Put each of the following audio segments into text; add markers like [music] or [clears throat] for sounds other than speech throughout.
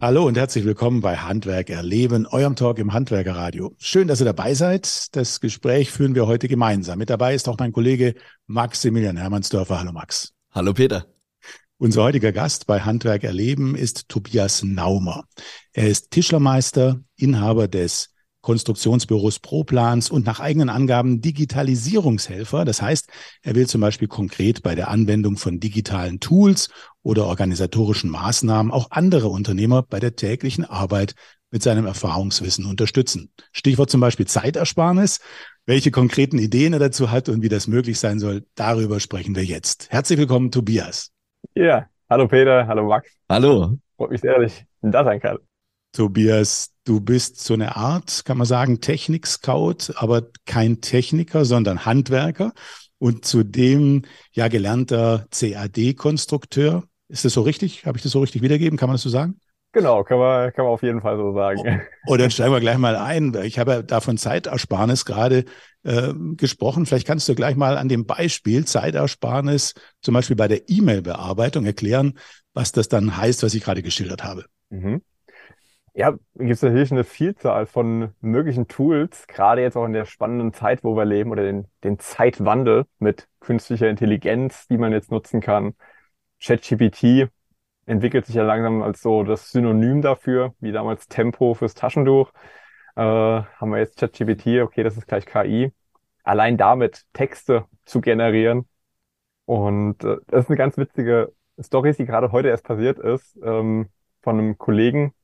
Hallo und herzlich willkommen bei Handwerk erleben, eurem Talk im Handwerkerradio. Schön, dass ihr dabei seid. Das Gespräch führen wir heute gemeinsam. Mit dabei ist auch mein Kollege Maximilian Hermannsdörfer. Hallo Max. Hallo Peter. Unser heutiger Gast bei Handwerk erleben ist Tobias Naumer. Er ist Tischlermeister, Inhaber des Konstruktionsbüros ProPlans und nach eigenen Angaben Digitalisierungshelfer. Das heißt, er will zum Beispiel konkret bei der Anwendung von digitalen Tools oder organisatorischen Maßnahmen auch andere Unternehmer bei der täglichen Arbeit mit seinem Erfahrungswissen unterstützen. Stichwort zum Beispiel Zeitersparnis. Welche konkreten Ideen er dazu hat und wie das möglich sein soll, darüber sprechen wir jetzt. Herzlich willkommen, Tobias. Ja, hallo Peter, hallo Max. Hallo. Freut mich sehr, dass ich da sein kann. Tobias, du bist so eine Art, kann man sagen, Technik-Scout, aber kein Techniker, sondern Handwerker und zudem ja gelernter CAD-Konstrukteur. Ist das so richtig? Habe ich das so richtig wiedergeben? Kann man das so sagen? Genau, kann man, kann man auf jeden Fall so sagen. Oh, oh dann steigen wir gleich mal ein. Ich habe ja da von Zeitersparnis gerade äh, gesprochen. Vielleicht kannst du gleich mal an dem Beispiel Zeitersparnis zum Beispiel bei der E-Mail-Bearbeitung erklären, was das dann heißt, was ich gerade geschildert habe. Mhm. Ja, gibt es natürlich eine Vielzahl von möglichen Tools, gerade jetzt auch in der spannenden Zeit, wo wir leben, oder den, den Zeitwandel mit künstlicher Intelligenz, die man jetzt nutzen kann. ChatGPT entwickelt sich ja langsam als so das Synonym dafür, wie damals Tempo fürs Taschentuch. Äh, haben wir jetzt ChatGPT, okay, das ist gleich KI. Allein damit Texte zu generieren. Und äh, das ist eine ganz witzige Story, die gerade heute erst passiert ist, ähm, von einem Kollegen,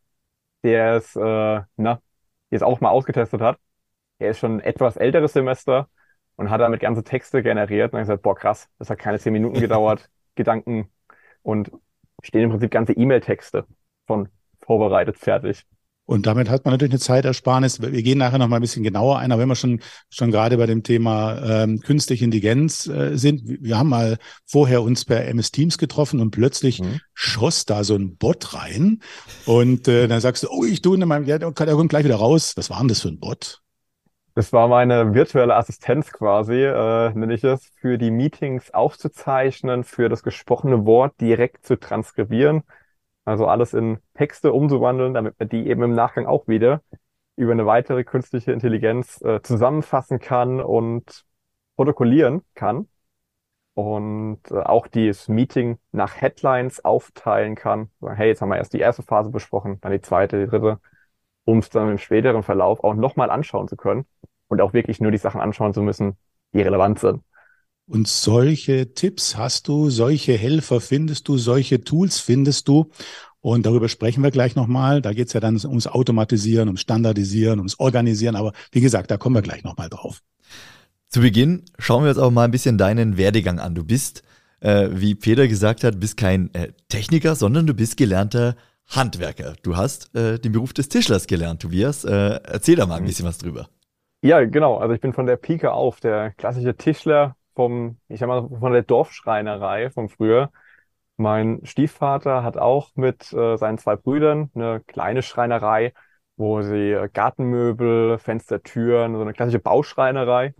der es äh, na, jetzt auch mal ausgetestet hat. Er ist schon ein etwas älteres Semester und hat damit ganze Texte generiert und hat gesagt, boah, krass, das hat keine zehn Minuten gedauert, [laughs] Gedanken und stehen im Prinzip ganze E-Mail-Texte von vorbereitet, fertig. Und damit hat man natürlich eine Zeitersparnis. Wir gehen nachher noch mal ein bisschen genauer ein, aber wenn wir schon, schon gerade bei dem Thema ähm, künstliche Intelligenz äh, sind, wir haben mal vorher uns per MS Teams getroffen und plötzlich mhm. schoss da so ein Bot rein und äh, dann sagst du, oh, ich tue in meinem, ja, der kommt gleich wieder raus. Was war denn das für ein Bot? Das war meine virtuelle Assistenz quasi, äh, nenne ich es, für die Meetings aufzuzeichnen, für das gesprochene Wort direkt zu transkribieren also alles in Texte umzuwandeln, damit man die eben im Nachgang auch wieder über eine weitere künstliche Intelligenz äh, zusammenfassen kann und protokollieren kann. Und äh, auch dieses Meeting nach Headlines aufteilen kann. Hey, jetzt haben wir erst die erste Phase besprochen, dann die zweite, die dritte, um es dann im späteren Verlauf auch nochmal anschauen zu können und auch wirklich nur die Sachen anschauen zu müssen, die relevant sind. Und solche Tipps hast du, solche Helfer findest du, solche Tools findest du. Und darüber sprechen wir gleich nochmal. Da geht's ja dann ums Automatisieren, ums Standardisieren, ums Organisieren. Aber wie gesagt, da kommen wir gleich nochmal drauf. Zu Beginn schauen wir uns auch mal ein bisschen deinen Werdegang an. Du bist, äh, wie Peter gesagt hat, bist kein äh, Techniker, sondern du bist gelernter Handwerker. Du hast äh, den Beruf des Tischlers gelernt, Tobias. Äh, erzähl da mal ein mhm. bisschen was drüber. Ja, genau. Also ich bin von der Pike auf der klassische Tischler, vom, ich sag mal, von der Dorfschreinerei von früher. Mein Stiefvater hat auch mit äh, seinen zwei Brüdern eine kleine Schreinerei, wo sie äh, Gartenmöbel, Fenster, Türen, so eine klassische Bauschreinerei.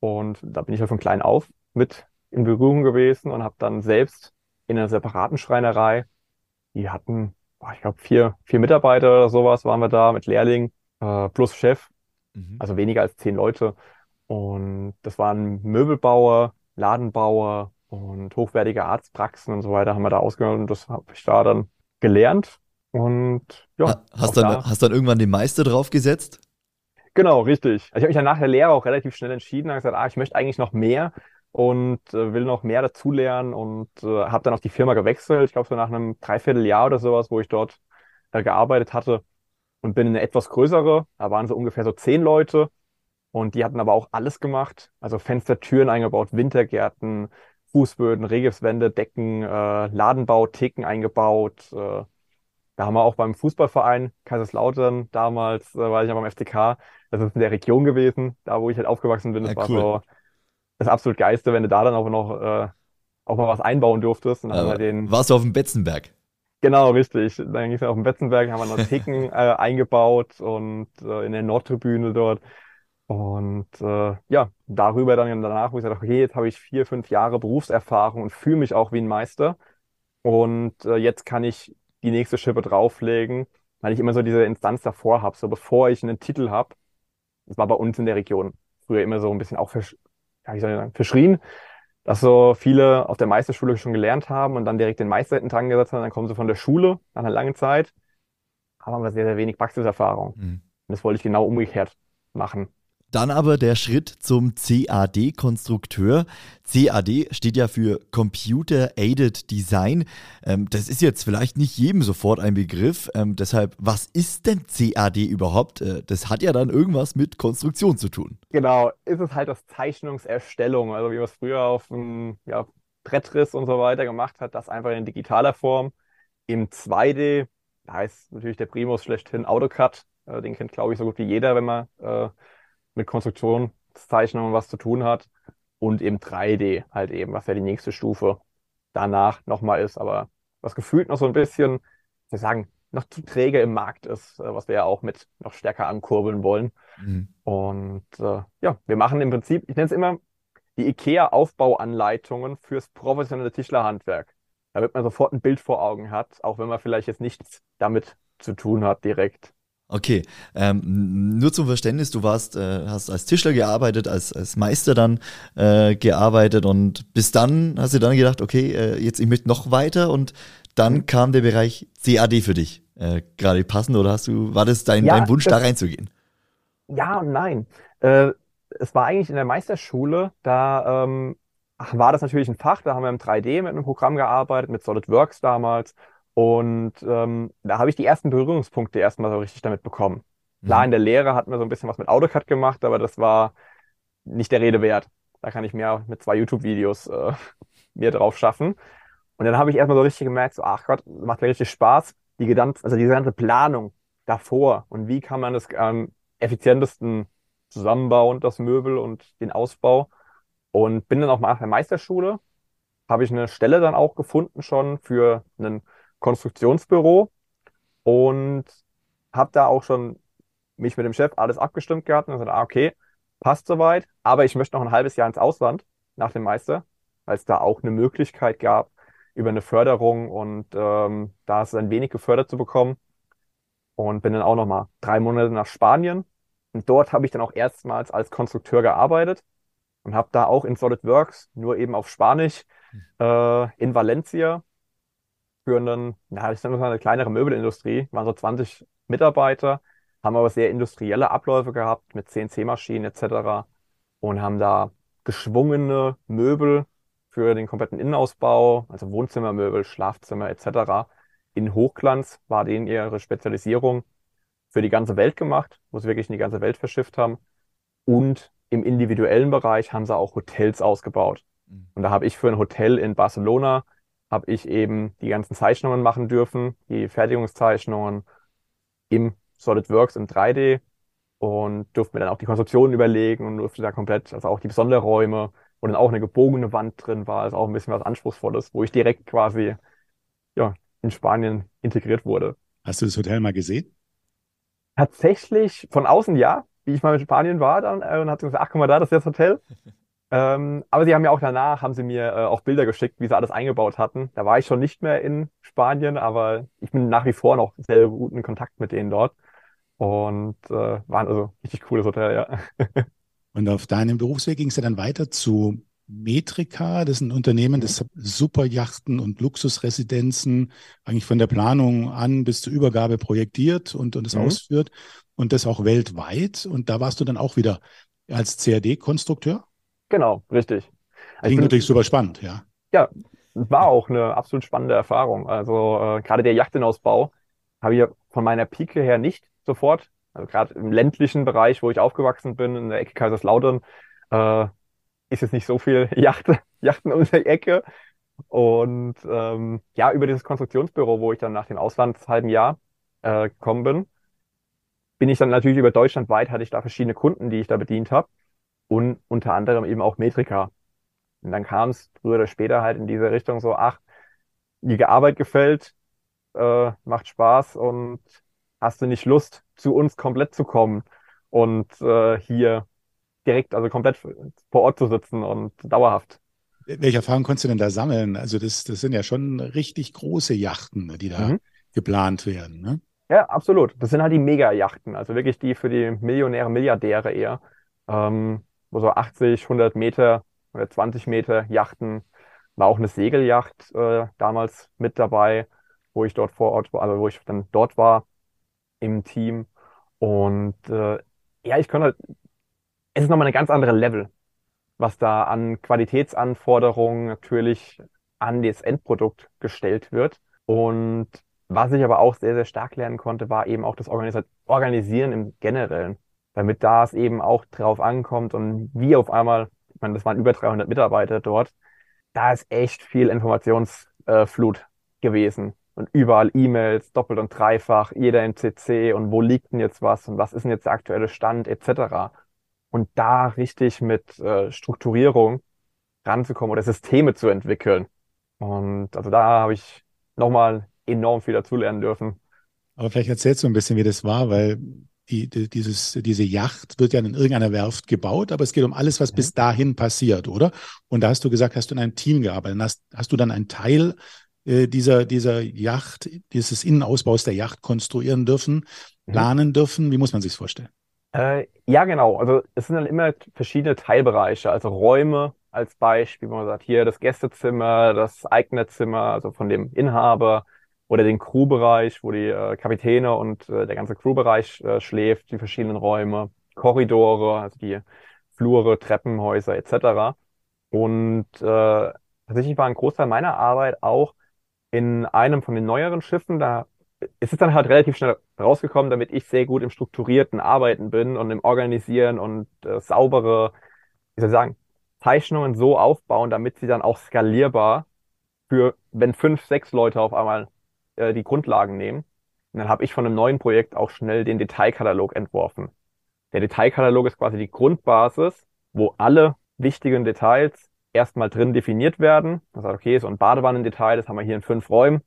Und da bin ich halt von klein auf mit in Berührung gewesen und habe dann selbst in einer separaten Schreinerei, die hatten, ich glaube, vier, vier Mitarbeiter oder sowas waren wir da mit Lehrling äh, plus Chef, mhm. also weniger als zehn Leute. Und das waren Möbelbauer, Ladenbauer und hochwertige Arztpraxen und so weiter haben wir da ausgenommen und das habe ich da dann gelernt. Und ja. Hast dann, da. hast dann irgendwann den Meister draufgesetzt? Genau, richtig. Also ich habe mich dann nach der Lehre auch relativ schnell entschieden, habe gesagt, ah, ich möchte eigentlich noch mehr und äh, will noch mehr dazulernen und äh, habe dann auf die Firma gewechselt. Ich glaube so nach einem Dreivierteljahr oder sowas, wo ich dort äh, gearbeitet hatte und bin in eine etwas größere. Da waren so ungefähr so zehn Leute und die hatten aber auch alles gemacht. Also Fenster, Türen eingebaut, Wintergärten, Fußböden, Regipswände, Decken, äh, Ladenbau, Theken eingebaut. Äh, da haben wir auch beim Fußballverein Kaiserslautern damals, äh, war ich ja beim FCK, das ist in der Region gewesen, da wo ich halt aufgewachsen bin. Das ja, cool. war so das absolut Geiste, wenn du da dann auch noch äh, auch mal was einbauen durftest. Und dann haben wir den, warst du auf dem Betzenberg? Genau, richtig. Dann ging es auf dem Betzenberg, haben wir noch Theken [laughs] äh, eingebaut und äh, in der Nordtribüne dort. Und äh, ja, darüber dann danach, wo ich gesagt okay, jetzt habe ich vier, fünf Jahre Berufserfahrung und fühle mich auch wie ein Meister. Und äh, jetzt kann ich die nächste Schippe drauflegen, weil ich immer so diese Instanz davor habe, so bevor ich einen Titel habe. Das war bei uns in der Region früher immer so ein bisschen auch versch ja, ich soll sagen, verschrien, dass so viele auf der Meisterschule schon gelernt haben und dann direkt den Meister hinten dran gesetzt haben, dann kommen sie von der Schule nach einer langen Zeit, haben aber sehr, sehr wenig Praxiserfahrung. Mhm. Und das wollte ich genau umgekehrt machen. Dann aber der Schritt zum CAD-Konstrukteur. CAD steht ja für Computer Aided Design. Ähm, das ist jetzt vielleicht nicht jedem sofort ein Begriff. Ähm, deshalb, was ist denn CAD überhaupt? Äh, das hat ja dann irgendwas mit Konstruktion zu tun. Genau, ist es halt das Zeichnungserstellung, also wie man es früher auf einem ja, Brettriss und so weiter gemacht hat, das einfach in digitaler Form. Im 2D, da ist natürlich der Primus schlechthin AutoCAD. Äh, den kennt, glaube ich, so gut wie jeder, wenn man äh, mit Konstruktionszeichnungen was zu tun hat. Und im 3D halt eben, was ja die nächste Stufe danach nochmal ist, aber was gefühlt noch so ein bisschen, wir sagen, noch zu träge im Markt ist, äh, was wir ja auch mit noch stärker ankurbeln wollen. Mhm. Und äh, ja, wir machen im Prinzip, ich nenne es immer die IKEA-Aufbauanleitungen fürs professionelle Tischlerhandwerk. Damit man sofort ein Bild vor Augen hat, auch wenn man vielleicht jetzt nichts damit zu tun hat direkt. Okay, ähm, nur zum Verständnis, du warst, äh, hast als Tischler gearbeitet, als, als Meister dann äh, gearbeitet und bis dann hast du dann gedacht, okay, äh, jetzt ich möchte noch weiter und dann kam der Bereich CAD für dich äh, gerade passend oder hast du, war das dein, ja, dein Wunsch, das, da reinzugehen? Ja und nein. Äh, es war eigentlich in der Meisterschule, da ähm, war das natürlich ein Fach, da haben wir im 3D mit einem Programm gearbeitet, mit SolidWorks damals und ähm, da habe ich die ersten Berührungspunkte erstmal so richtig damit bekommen. Klar, mhm. in der Lehre hatten wir so ein bisschen was mit AutoCAD gemacht, aber das war nicht der Rede wert. Da kann ich mehr mit zwei YouTube-Videos äh, [laughs] mir drauf schaffen. Und dann habe ich erstmal so richtig gemerkt, so, ach Gott, macht mir richtig Spaß. Die gesamte, also die ganze Planung davor und wie kann man das am effizientesten zusammenbauen, das Möbel und den Ausbau. Und bin dann auch mal nach der Meisterschule, habe ich eine Stelle dann auch gefunden schon für einen Konstruktionsbüro und habe da auch schon mich mit dem Chef alles abgestimmt gehabt und gesagt, ah, okay, passt soweit, aber ich möchte noch ein halbes Jahr ins Ausland nach dem Meister, weil es da auch eine Möglichkeit gab über eine Förderung und ähm, da ist es ein wenig gefördert zu bekommen und bin dann auch noch mal drei Monate nach Spanien und dort habe ich dann auch erstmals als Konstrukteur gearbeitet und habe da auch in SolidWorks, nur eben auf Spanisch, hm. äh, in Valencia einen, ja, ich sage mal eine kleinere Möbelindustrie, waren so 20 Mitarbeiter, haben aber sehr industrielle Abläufe gehabt mit CNC-Maschinen etc. und haben da geschwungene Möbel für den kompletten Innenausbau, also Wohnzimmermöbel, Schlafzimmer etc. In Hochglanz war denen ihre Spezialisierung für die ganze Welt gemacht, wo sie wirklich in die ganze Welt verschifft haben. Und im individuellen Bereich haben sie auch Hotels ausgebaut. Mhm. Und da habe ich für ein Hotel in Barcelona habe ich eben die ganzen Zeichnungen machen dürfen, die Fertigungszeichnungen im SolidWorks im 3D und durfte mir dann auch die Konstruktionen überlegen und durfte da komplett, also auch die Sonderräume, wo dann auch eine gebogene Wand drin war, also auch ein bisschen was Anspruchsvolles, wo ich direkt quasi ja, in Spanien integriert wurde. Hast du das Hotel mal gesehen? Tatsächlich von außen ja, wie ich mal in Spanien war dann äh, und hat gesagt, ach guck mal da, das ist das Hotel. [laughs] Ähm, aber sie haben ja auch danach, haben sie mir äh, auch Bilder geschickt, wie sie alles eingebaut hatten. Da war ich schon nicht mehr in Spanien, aber ich bin nach wie vor noch sehr guten Kontakt mit denen dort. Und äh, waren also richtig cooles Hotel, ja. [laughs] Und auf deinem Berufsweg ging es ja dann weiter zu Metrika, das ist ein Unternehmen, das Superjachten und Luxusresidenzen eigentlich von der Planung an bis zur Übergabe projektiert und, und es mhm. ausführt und das auch weltweit. Und da warst du dann auch wieder als CAD-Konstrukteur? Genau, richtig. Klingt natürlich super spannend, ja. Ja, war auch eine absolut spannende Erfahrung. Also äh, gerade der Yachtenausbau habe ich von meiner Pike her nicht sofort, also gerade im ländlichen Bereich, wo ich aufgewachsen bin, in der Ecke Kaiserslautern, äh, ist jetzt nicht so viel [laughs] Yacht, Yachten um die Ecke. Und ähm, ja, über dieses Konstruktionsbüro, wo ich dann nach dem Auslandshalben Jahr äh, gekommen bin, bin ich dann natürlich über Deutschland weit, hatte ich da verschiedene Kunden, die ich da bedient habe und unter anderem eben auch Metrika. Und dann kam es früher oder später halt in diese Richtung so, ach, die Arbeit gefällt, äh, macht Spaß und hast du nicht Lust, zu uns komplett zu kommen und äh, hier direkt, also komplett vor Ort zu sitzen und dauerhaft. Welche Erfahrungen konntest du denn da sammeln? Also das, das sind ja schon richtig große Yachten, die da mhm. geplant werden. Ne? Ja, absolut. Das sind halt die Mega-Yachten, also wirklich die für die Millionäre, Milliardäre eher, ähm, wo so 80, 100 Meter oder 20 Meter Yachten, war auch eine Segelyacht äh, damals mit dabei, wo ich dort vor Ort war, also wo ich dann dort war im Team. Und äh, ja, ich könnte halt, es ist nochmal eine ganz andere Level, was da an Qualitätsanforderungen natürlich an das Endprodukt gestellt wird. Und was ich aber auch sehr, sehr stark lernen konnte, war eben auch das Organisieren im Generellen, damit da es eben auch drauf ankommt und wie auf einmal, ich meine, das waren über 300 Mitarbeiter dort, da ist echt viel Informationsflut gewesen und überall E-Mails, doppelt und dreifach, jeder in CC und wo liegt denn jetzt was und was ist denn jetzt der aktuelle Stand etc. Und da richtig mit äh, Strukturierung ranzukommen oder Systeme zu entwickeln. Und also da habe ich nochmal enorm viel dazulernen dürfen. Aber vielleicht erzählst du ein bisschen, wie das war, weil die, die, dieses, diese Yacht wird ja in irgendeiner Werft gebaut, aber es geht um alles, was mhm. bis dahin passiert, oder? Und da hast du gesagt, hast du in einem Team gearbeitet. Hast, hast du dann einen Teil äh, dieser, dieser Yacht, dieses Innenausbaus der Yacht konstruieren dürfen, mhm. planen dürfen? Wie muss man sich vorstellen? Äh, ja, genau. Also es sind dann immer verschiedene Teilbereiche, also Räume als Beispiel, wo man sagt, hier das Gästezimmer, das eigene Zimmer, also von dem Inhaber, oder den Crewbereich, wo die äh, Kapitäne und äh, der ganze Crewbereich äh, schläft, die verschiedenen Räume, Korridore, also die Flure, Treppenhäuser etc. Und äh, tatsächlich war ein Großteil meiner Arbeit auch in einem von den neueren Schiffen. Da ist es dann halt relativ schnell rausgekommen, damit ich sehr gut im strukturierten Arbeiten bin und im Organisieren und äh, saubere, wie soll ich sagen, Zeichnungen so aufbauen, damit sie dann auch skalierbar für, wenn fünf, sechs Leute auf einmal äh, die Grundlagen nehmen. Und dann habe ich von einem neuen Projekt auch schnell den Detailkatalog entworfen. Der Detailkatalog ist quasi die Grundbasis, wo alle wichtigen Details erstmal drin definiert werden. Man sagt, okay, so ein Badewannendetail, das haben wir hier in fünf Räumen,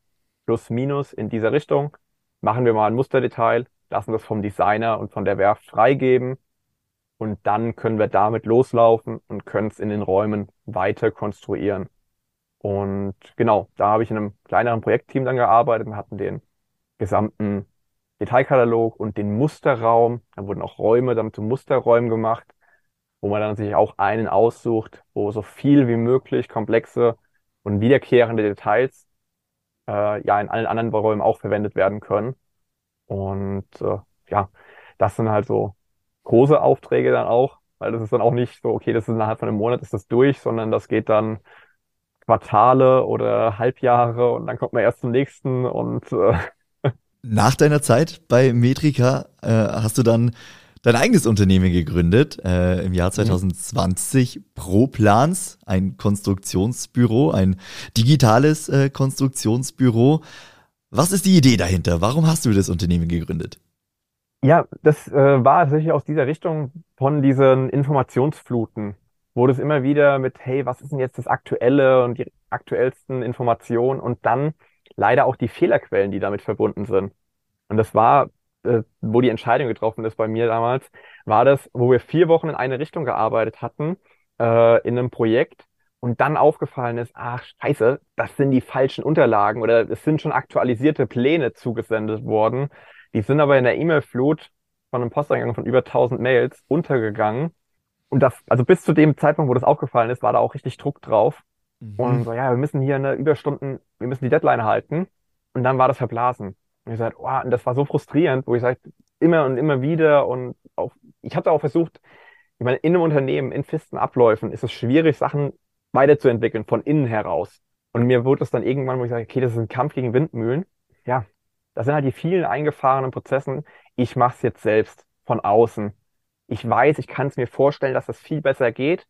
plus minus in dieser Richtung. Machen wir mal ein Musterdetail, lassen das vom Designer und von der Werft freigeben. Und dann können wir damit loslaufen und können es in den Räumen weiter konstruieren. Und genau, da habe ich in einem kleineren Projektteam dann gearbeitet und hatten den gesamten Detailkatalog und den Musterraum. Da wurden auch Räume dann zu Musterräumen gemacht, wo man dann sich auch einen aussucht, wo so viel wie möglich komplexe und wiederkehrende Details äh, ja in allen anderen Räumen auch verwendet werden können. Und äh, ja, das sind halt so große Aufträge dann auch, weil das ist dann auch nicht so, okay, das ist innerhalb von einem Monat ist das durch, sondern das geht dann Quartale oder Halbjahre und dann kommt man erst zum nächsten und äh nach deiner Zeit bei Metrika äh, hast du dann dein eigenes Unternehmen gegründet äh, im Jahr 2020 mhm. ProPlans, ein Konstruktionsbüro, ein digitales äh, Konstruktionsbüro. Was ist die Idee dahinter? Warum hast du das Unternehmen gegründet? Ja, das äh, war tatsächlich aus dieser Richtung von diesen Informationsfluten wurde es immer wieder mit, hey, was ist denn jetzt das Aktuelle und die aktuellsten Informationen und dann leider auch die Fehlerquellen, die damit verbunden sind. Und das war, äh, wo die Entscheidung getroffen ist bei mir damals, war das, wo wir vier Wochen in eine Richtung gearbeitet hatten, äh, in einem Projekt und dann aufgefallen ist, ach scheiße, das sind die falschen Unterlagen oder es sind schon aktualisierte Pläne zugesendet worden. Die sind aber in der E-Mail-Flut von einem Posteingang von über 1000 Mails untergegangen und das, also bis zu dem Zeitpunkt, wo das aufgefallen ist, war da auch richtig Druck drauf. Mhm. Und so, ja, wir müssen hier eine Überstunden, wir müssen die Deadline halten. Und dann war das verblasen. Und ich sagte, oh, und das war so frustrierend, wo ich sagte, immer und immer wieder und auch, ich habe da auch versucht, ich meine, in einem Unternehmen, in festen Abläufen ist es schwierig, Sachen weiterzuentwickeln von innen heraus. Und mir wurde es dann irgendwann, wo ich sage, okay, das ist ein Kampf gegen Windmühlen. Ja, das sind halt die vielen eingefahrenen Prozessen. Ich mache es jetzt selbst von außen ich weiß, ich kann es mir vorstellen, dass das viel besser geht,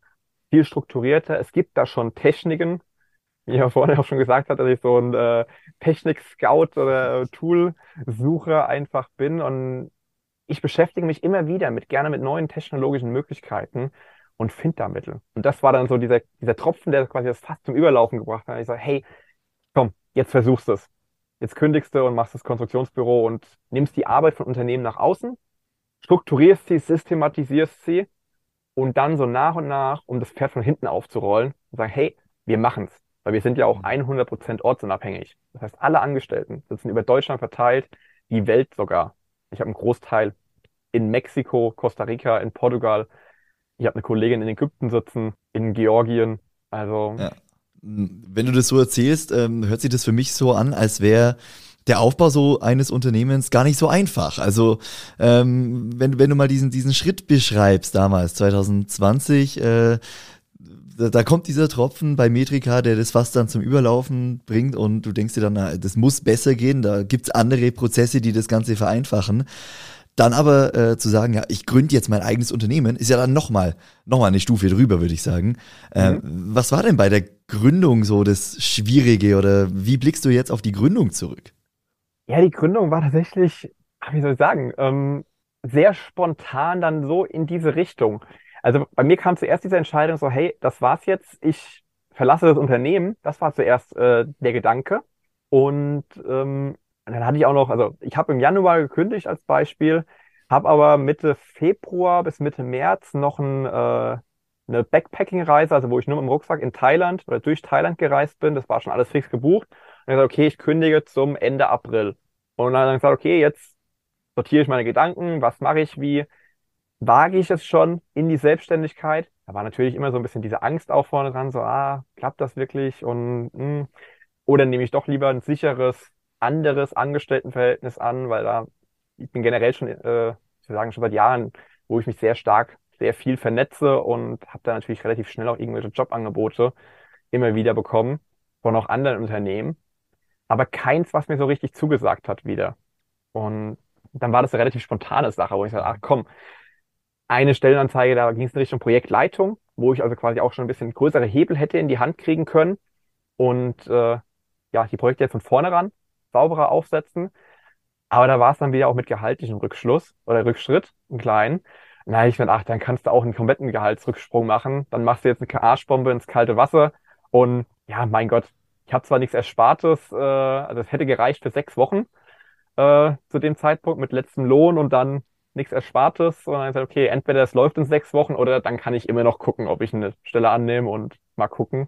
viel strukturierter. Es gibt da schon Techniken, wie ich [laughs] ja vorhin auch schon gesagt hat, dass ich so ein äh, Technik-Scout oder Tool-Sucher einfach bin. Und ich beschäftige mich immer wieder mit gerne mit neuen technologischen Möglichkeiten und finde da Mittel. Und das war dann so dieser, dieser Tropfen, der quasi das fast zum Überlaufen gebracht hat. Ich sage, hey, komm, jetzt versuchst du es. Jetzt kündigst du und machst das Konstruktionsbüro und nimmst die Arbeit von Unternehmen nach außen strukturierst sie, systematisierst sie und dann so nach und nach, um das Pferd von hinten aufzurollen und sagen, hey, wir machen's. weil wir sind ja auch 100% mhm. ortsunabhängig. Das heißt, alle Angestellten sitzen über Deutschland verteilt, die Welt sogar. Ich habe einen Großteil in Mexiko, Costa Rica, in Portugal. Ich habe eine Kollegin in Ägypten sitzen, in Georgien. Also. Ja. Wenn du das so erzählst, ähm, hört sich das für mich so an, als wäre der Aufbau so eines Unternehmens gar nicht so einfach. Also ähm, wenn, wenn du mal diesen, diesen Schritt beschreibst damals, 2020, äh, da, da, kommt dieser Tropfen bei Metrika, der das fast dann zum Überlaufen bringt und du denkst dir dann, na, das muss besser gehen, da gibt's andere Prozesse, die das Ganze vereinfachen. Dann aber äh, zu sagen, ja, ich gründe jetzt mein eigenes Unternehmen, ist ja dann nochmal noch mal eine Stufe drüber, würde ich sagen. Äh, mhm. Was war denn bei der Gründung so das Schwierige oder wie blickst du jetzt auf die Gründung zurück? Ja, die Gründung war tatsächlich, wie soll ich sagen, ähm, sehr spontan dann so in diese Richtung. Also bei mir kam zuerst diese Entscheidung so, hey, das war's jetzt, ich verlasse das Unternehmen. Das war zuerst äh, der Gedanke. Und ähm, dann hatte ich auch noch, also ich habe im Januar gekündigt als Beispiel, habe aber Mitte Februar bis Mitte März noch ein, äh, eine Backpacking-Reise, also wo ich nur mit dem Rucksack in Thailand oder durch Thailand gereist bin. Das war schon alles fix gebucht. Und dann gesagt, okay, ich kündige zum Ende April. Und dann gesagt, okay, jetzt sortiere ich meine Gedanken, was mache ich wie, wage ich es schon in die Selbstständigkeit? Da war natürlich immer so ein bisschen diese Angst auch vorne dran, so, ah, klappt das wirklich? Und. Hm, oder nehme ich doch lieber ein sicheres, anderes Angestelltenverhältnis an, weil da, ich bin generell schon, äh, ich würde sagen, schon seit Jahren, wo ich mich sehr stark, sehr viel vernetze und habe da natürlich relativ schnell auch irgendwelche Jobangebote immer wieder bekommen von auch anderen Unternehmen aber keins, was mir so richtig zugesagt hat wieder. Und dann war das eine relativ spontane Sache, wo ich sagte, ach komm, eine Stellenanzeige, da ging es in Richtung Projektleitung, wo ich also quasi auch schon ein bisschen größere Hebel hätte in die Hand kriegen können und äh, ja, die Projekte jetzt von vornherein sauberer aufsetzen. Aber da war es dann wieder auch mit gehaltlichem Rückschluss oder Rückschritt, einen kleinen. Na, ich dachte, ach, dann kannst du auch einen kompletten Gehaltsrücksprung machen. Dann machst du jetzt eine Arschbombe ins kalte Wasser und ja, mein Gott, ich habe zwar nichts Erspartes, äh, also es hätte gereicht für sechs Wochen äh, zu dem Zeitpunkt mit letztem Lohn und dann nichts Erspartes. Und dann gesagt, okay, entweder es läuft in sechs Wochen oder dann kann ich immer noch gucken, ob ich eine Stelle annehme und mal gucken.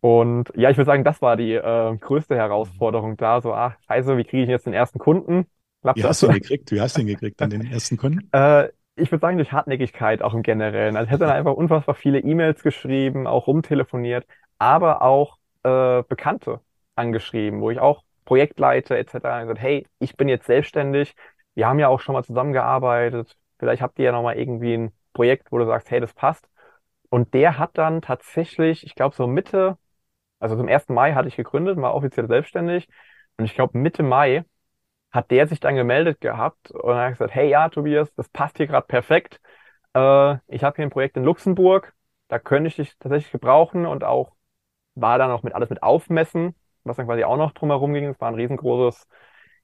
Und ja, ich würde sagen, das war die äh, größte Herausforderung da. So, ach, scheiße, wie kriege ich jetzt den ersten Kunden? Klappt wie hast du ihn gekriegt? Wie hast du ihn gekriegt, dann den ersten Kunden? [laughs] Äh, ich würde sagen, durch Hartnäckigkeit auch im Generellen. Also ich hätte dann einfach unfassbar viele E-Mails geschrieben, auch rumtelefoniert, aber auch äh, Bekannte angeschrieben, wo ich auch Projektleiter etc. gesagt, hey, ich bin jetzt selbstständig, wir haben ja auch schon mal zusammengearbeitet, vielleicht habt ihr ja nochmal irgendwie ein Projekt, wo du sagst, hey, das passt. Und der hat dann tatsächlich, ich glaube so Mitte, also zum 1. Mai hatte ich gegründet, war offiziell selbstständig. Und ich glaube Mitte Mai hat der sich dann gemeldet gehabt und hat gesagt, hey ja, Tobias, das passt hier gerade perfekt. Äh, ich habe hier ein Projekt in Luxemburg, da könnte ich dich tatsächlich gebrauchen und auch war dann auch mit alles mit Aufmessen, was dann quasi auch noch drumherum ging. Es war ein riesengroßes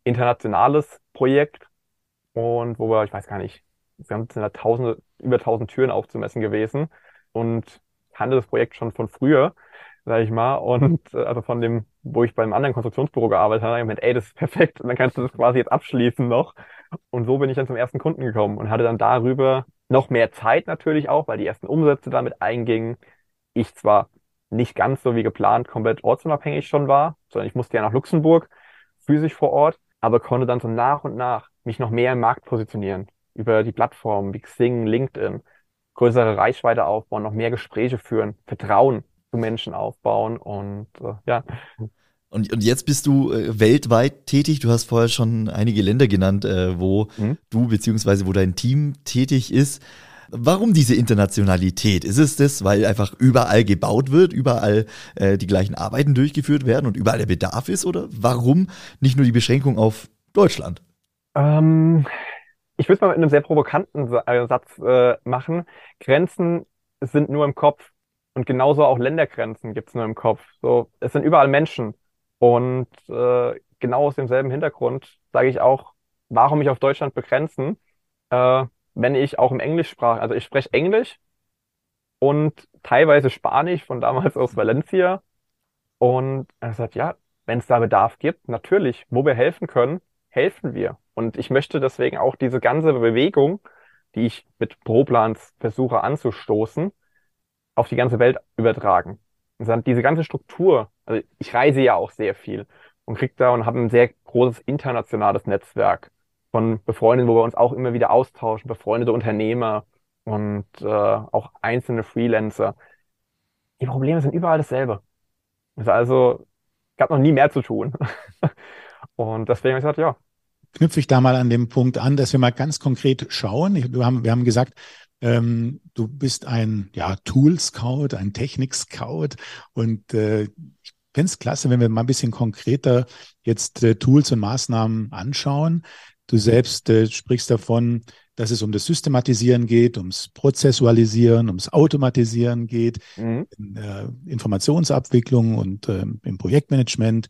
internationales Projekt und wo wir, ich weiß gar nicht, wir haben da tausende, über tausend Türen aufzumessen gewesen und kannte das Projekt schon von früher, sage ich mal, und äh, also von dem, wo ich beim anderen Konstruktionsbüro gearbeitet habe, habe ich gemeint, ey, das ist perfekt, und dann kannst du das quasi jetzt abschließen noch. Und so bin ich dann zum ersten Kunden gekommen und hatte dann darüber noch mehr Zeit natürlich auch, weil die ersten Umsätze damit eingingen. Ich zwar nicht ganz so wie geplant komplett ortsunabhängig schon war, sondern ich musste ja nach Luxemburg, physisch vor Ort, aber konnte dann so nach und nach mich noch mehr im Markt positionieren. Über die Plattformen wie Xing, LinkedIn, größere Reichweite aufbauen, noch mehr Gespräche führen, Vertrauen zu Menschen aufbauen und äh, ja. Und, und jetzt bist du äh, weltweit tätig. Du hast vorher schon einige Länder genannt, äh, wo mhm. du beziehungsweise wo dein Team tätig ist. Warum diese Internationalität? Ist es das, weil einfach überall gebaut wird, überall äh, die gleichen Arbeiten durchgeführt werden und überall der Bedarf ist? Oder warum nicht nur die Beschränkung auf Deutschland? Ähm, ich würde es mal mit einem sehr provokanten äh, Satz äh, machen. Grenzen sind nur im Kopf. Und genauso auch Ländergrenzen gibt es nur im Kopf. So, es sind überall Menschen. Und äh, genau aus demselben Hintergrund sage ich auch, warum mich auf Deutschland begrenzen? Äh, wenn ich auch im Englisch sprach, also ich spreche Englisch und teilweise Spanisch von damals aus Valencia. Und er sagt, ja, wenn es da Bedarf gibt, natürlich, wo wir helfen können, helfen wir. Und ich möchte deswegen auch diese ganze Bewegung, die ich mit ProPlans versuche anzustoßen, auf die ganze Welt übertragen. Und diese ganze Struktur, also ich reise ja auch sehr viel und krieg da und habe ein sehr großes internationales Netzwerk von Befreundeten, wo wir uns auch immer wieder austauschen, befreundete Unternehmer und äh, auch einzelne Freelancer. Die Probleme sind überall dasselbe. Es ist also gab noch nie mehr zu tun. [laughs] und deswegen habe ich gesagt, ja. Knüpfe ich da mal an dem Punkt an, dass wir mal ganz konkret schauen. Wir haben, wir haben gesagt, ähm, du bist ein ja, Tool-Scout, ein Technik-Scout und äh, ich fände es klasse, wenn wir mal ein bisschen konkreter jetzt äh, Tools und Maßnahmen anschauen. Du selbst äh, sprichst davon, dass es um das Systematisieren geht, ums Prozessualisieren, ums Automatisieren geht, mhm. in äh, Informationsabwicklung und äh, im Projektmanagement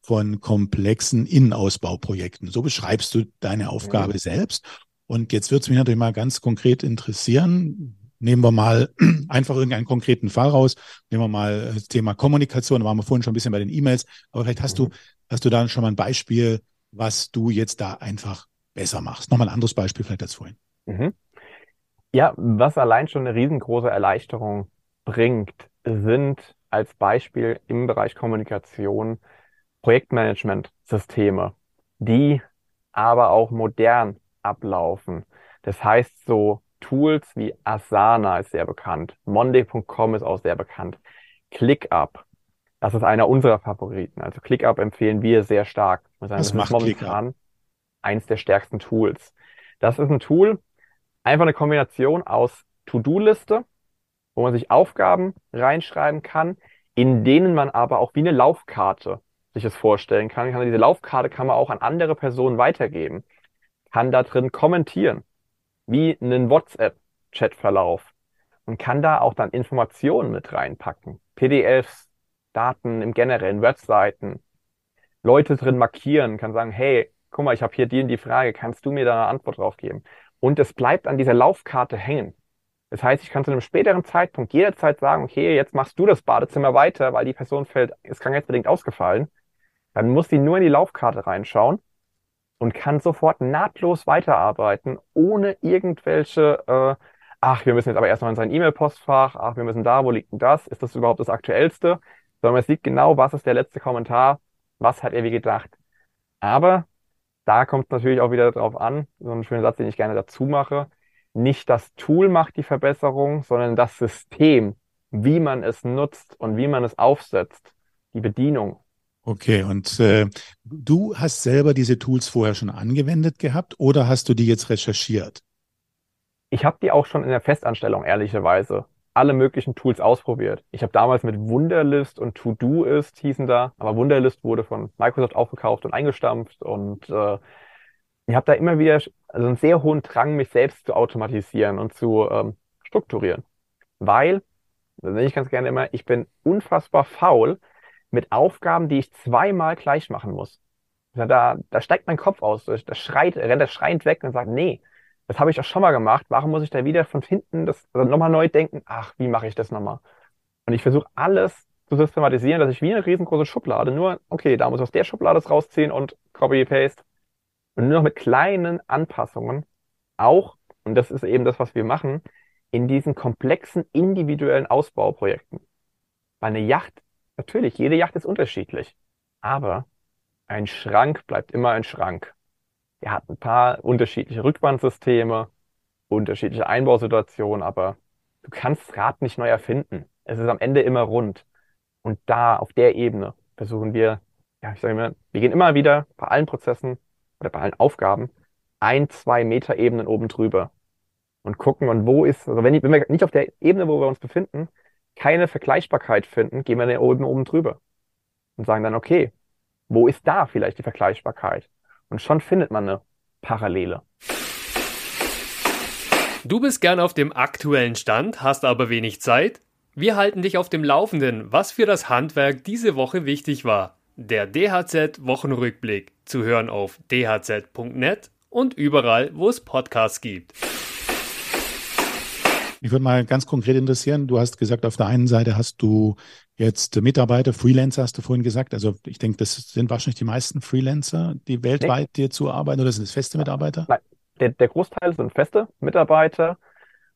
von komplexen Innenausbauprojekten. So beschreibst du deine Aufgabe mhm. selbst. Und jetzt würde es mich natürlich mal ganz konkret interessieren. Nehmen wir mal [clears throat] einfach irgendeinen konkreten Fall raus. Nehmen wir mal das Thema Kommunikation. Da waren wir vorhin schon ein bisschen bei den E-Mails. Aber vielleicht hast mhm. du, hast du da schon mal ein Beispiel, was du jetzt da einfach besser machst. Nochmal ein anderes Beispiel vielleicht als vorhin. Mhm. Ja, was allein schon eine riesengroße Erleichterung bringt, sind als Beispiel im Bereich Kommunikation Projektmanagement-Systeme, die aber auch modern ablaufen. Das heißt, so Tools wie Asana ist sehr bekannt, Monday.com ist auch sehr bekannt, ClickUp, das ist einer unserer Favoriten. Also ClickUp empfehlen wir sehr stark. Was das macht momentan eins der stärksten Tools. Das ist ein Tool, einfach eine Kombination aus To-Do-Liste, wo man sich Aufgaben reinschreiben kann, in denen man aber auch wie eine Laufkarte sich es vorstellen kann. Diese Laufkarte kann man auch an andere Personen weitergeben kann da drin kommentieren, wie einen WhatsApp-Chatverlauf und kann da auch dann Informationen mit reinpacken. PDFs, Daten im generellen, Webseiten, Leute drin markieren, kann sagen, hey, guck mal, ich habe hier die und die Frage, kannst du mir da eine Antwort drauf geben? Und es bleibt an dieser Laufkarte hängen. Das heißt, ich kann zu einem späteren Zeitpunkt jederzeit sagen, okay, jetzt machst du das Badezimmer weiter, weil die Person fällt, ist krankheitsbedingt ausgefallen. Dann muss sie nur in die Laufkarte reinschauen und kann sofort nahtlos weiterarbeiten, ohne irgendwelche, äh, ach, wir müssen jetzt aber erstmal in sein E-Mail-Postfach, ach, wir müssen da, wo liegt denn das? Ist das überhaupt das Aktuellste? Sondern es sieht genau, was ist der letzte Kommentar, was hat er wie gedacht. Aber da kommt es natürlich auch wieder drauf an, so ein schöner Satz, den ich gerne dazu mache. Nicht das Tool macht die Verbesserung, sondern das System, wie man es nutzt und wie man es aufsetzt, die Bedienung. Okay, und äh, du hast selber diese Tools vorher schon angewendet gehabt oder hast du die jetzt recherchiert? Ich habe die auch schon in der Festanstellung, ehrlicherweise, alle möglichen Tools ausprobiert. Ich habe damals mit Wunderlist und To-Do-Ist hießen da, aber Wunderlist wurde von Microsoft aufgekauft und eingestampft und äh, ich habe da immer wieder also einen sehr hohen Drang, mich selbst zu automatisieren und zu ähm, strukturieren. Weil, das nenne ich ganz gerne immer, ich bin unfassbar faul, mit Aufgaben, die ich zweimal gleich machen muss. Da, da steigt mein Kopf aus, da schreit, rennt er schreiend weg und sagt, nee, das habe ich doch schon mal gemacht, warum muss ich da wieder von hinten das also nochmal neu denken, ach, wie mache ich das nochmal? Und ich versuche alles zu systematisieren, dass ich wie eine riesengroße Schublade nur, okay, da muss ich aus der Schublade rausziehen und Copy-Paste. Und nur noch mit kleinen Anpassungen auch, und das ist eben das, was wir machen, in diesen komplexen individuellen Ausbauprojekten. Weil eine Yacht Natürlich, jede Yacht ist unterschiedlich. Aber ein Schrank bleibt immer ein Schrank. Er hat ein paar unterschiedliche Rückbandsysteme, unterschiedliche Einbausituationen, aber du kannst Rad nicht neu erfinden. Es ist am Ende immer rund. Und da, auf der Ebene, versuchen wir, ja, ich sage immer, wir gehen immer wieder bei allen Prozessen oder bei allen Aufgaben ein, zwei Meter Ebenen oben drüber und gucken, und wo ist, also wenn, wenn wir nicht auf der Ebene, wo wir uns befinden, keine Vergleichbarkeit finden, gehen wir dann oben, oben drüber und sagen dann, okay, wo ist da vielleicht die Vergleichbarkeit? Und schon findet man eine Parallele. Du bist gern auf dem aktuellen Stand, hast aber wenig Zeit? Wir halten dich auf dem Laufenden, was für das Handwerk diese Woche wichtig war. Der DHZ Wochenrückblick zu hören auf dhz.net und überall, wo es Podcasts gibt. Mich würde mal ganz konkret interessieren, du hast gesagt, auf der einen Seite hast du jetzt Mitarbeiter, Freelancer hast du vorhin gesagt. Also ich denke, das sind wahrscheinlich die meisten Freelancer, die weltweit dir zuarbeiten oder sind es feste Mitarbeiter? Nein, der, der Großteil sind feste Mitarbeiter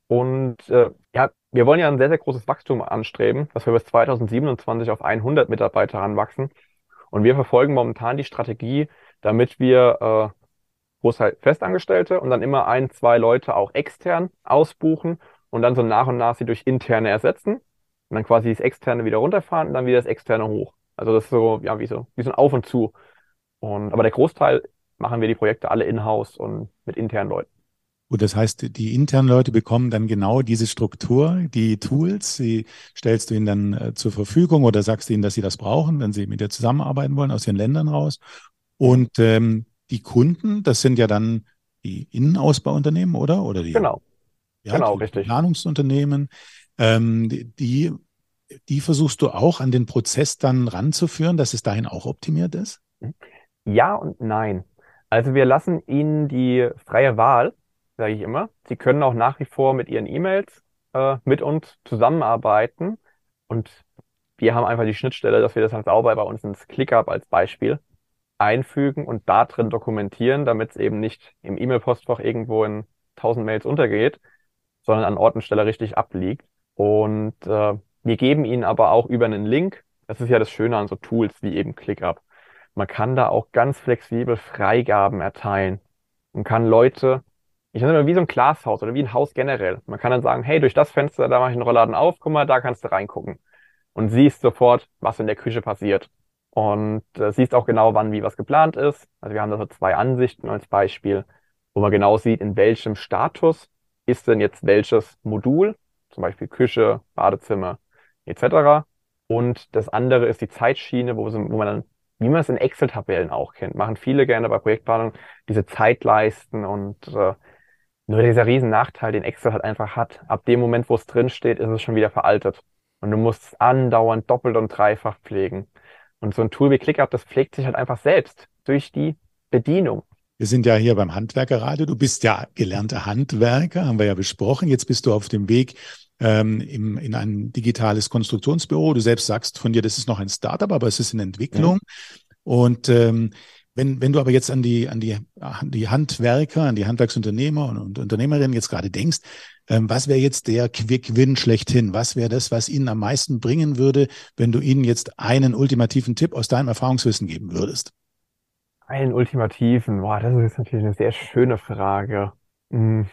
Und äh, ja, wir wollen ja ein sehr, sehr großes Wachstum anstreben, dass wir bis 2027 auf 100 Mitarbeiter ranwachsen. Und wir verfolgen momentan die Strategie, damit wir äh, Großteil Festangestellte und dann immer ein, zwei Leute auch extern ausbuchen und dann so nach und nach sie durch interne ersetzen und dann quasi das externe wieder runterfahren und dann wieder das externe hoch. Also das ist so, ja, wie so, wie so ein Auf und Zu. Und, aber der Großteil machen wir die Projekte alle in-house und mit internen Leuten. Gut, das heißt, die internen Leute bekommen dann genau diese Struktur, die Tools, die stellst du ihnen dann äh, zur Verfügung oder sagst ihnen, dass sie das brauchen, wenn sie mit dir zusammenarbeiten wollen, aus ihren Ländern raus. Und ähm, die Kunden, das sind ja dann die Innenausbauunternehmen, oder? Oder die, genau. Ja, genau, die richtig. Planungsunternehmen. Ähm, die, die versuchst du auch an den Prozess dann ranzuführen, dass es dahin auch optimiert ist? Ja und nein. Also wir lassen ihnen die freie Wahl sage ich immer. Sie können auch nach wie vor mit ihren E-Mails äh, mit uns zusammenarbeiten und wir haben einfach die Schnittstelle, dass wir das halt sauber bei uns ins ClickUp als Beispiel einfügen und da drin dokumentieren, damit es eben nicht im E-Mail-Postfach irgendwo in 1000 Mails untergeht, sondern an Ort und Stelle richtig abliegt. Und äh, wir geben Ihnen aber auch über einen Link, das ist ja das Schöne an so Tools wie eben ClickUp, man kann da auch ganz flexibel Freigaben erteilen und kann Leute ich nenne mal wie so ein Glashaus oder wie ein Haus generell. Man kann dann sagen, hey, durch das Fenster, da mache ich einen Rollladen auf, guck mal, da kannst du reingucken. Und siehst sofort, was in der Küche passiert. Und äh, siehst auch genau, wann wie was geplant ist. Also wir haben da so zwei Ansichten als Beispiel, wo man genau sieht, in welchem Status ist denn jetzt welches Modul, zum Beispiel Küche, Badezimmer etc. Und das andere ist die Zeitschiene, wo, wo man dann, wie man es in Excel-Tabellen auch kennt, machen viele gerne bei Projektplanung, diese Zeitleisten und äh, nur dieser riesen Nachteil, den Excel halt einfach hat, ab dem Moment, wo es drin steht, ist es schon wieder veraltet. Und du musst es andauernd doppelt und dreifach pflegen. Und so ein Tool wie ClickUp, das pflegt sich halt einfach selbst durch die Bedienung. Wir sind ja hier beim Handwerkerradio. Du bist ja gelernter Handwerker, haben wir ja besprochen. Jetzt bist du auf dem Weg ähm, im, in ein digitales Konstruktionsbüro. Du selbst sagst von dir, das ist noch ein Startup, aber es ist in Entwicklung. Mhm. Und ähm, wenn, wenn du aber jetzt an die, an die, an die Handwerker, an die Handwerksunternehmer und, und Unternehmerinnen jetzt gerade denkst, ähm, was wäre jetzt der Quick-Win schlechthin? Was wäre das, was ihnen am meisten bringen würde, wenn du ihnen jetzt einen ultimativen Tipp aus deinem Erfahrungswissen geben würdest? Einen ultimativen, boah, das ist jetzt natürlich eine sehr schöne Frage. Hm.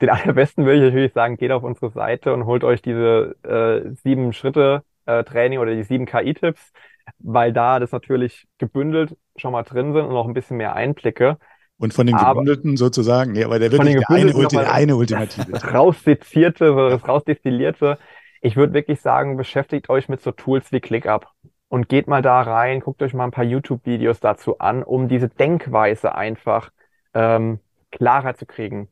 Den allerbesten würde ich natürlich sagen, geht auf unsere Seite und holt euch diese äh, sieben Schritte äh, Training oder die sieben KI-Tipps weil da das natürlich gebündelt schon mal drin sind und noch ein bisschen mehr Einblicke. Und von den gebündelten sozusagen, ja, aber der wirklich der eine, Ulti, eine ultimative. [laughs] Das raussezierte, das rausdestillierte. Ich würde wirklich sagen, beschäftigt euch mit so Tools wie ClickUp und geht mal da rein, guckt euch mal ein paar YouTube-Videos dazu an, um diese Denkweise einfach ähm, klarer zu kriegen.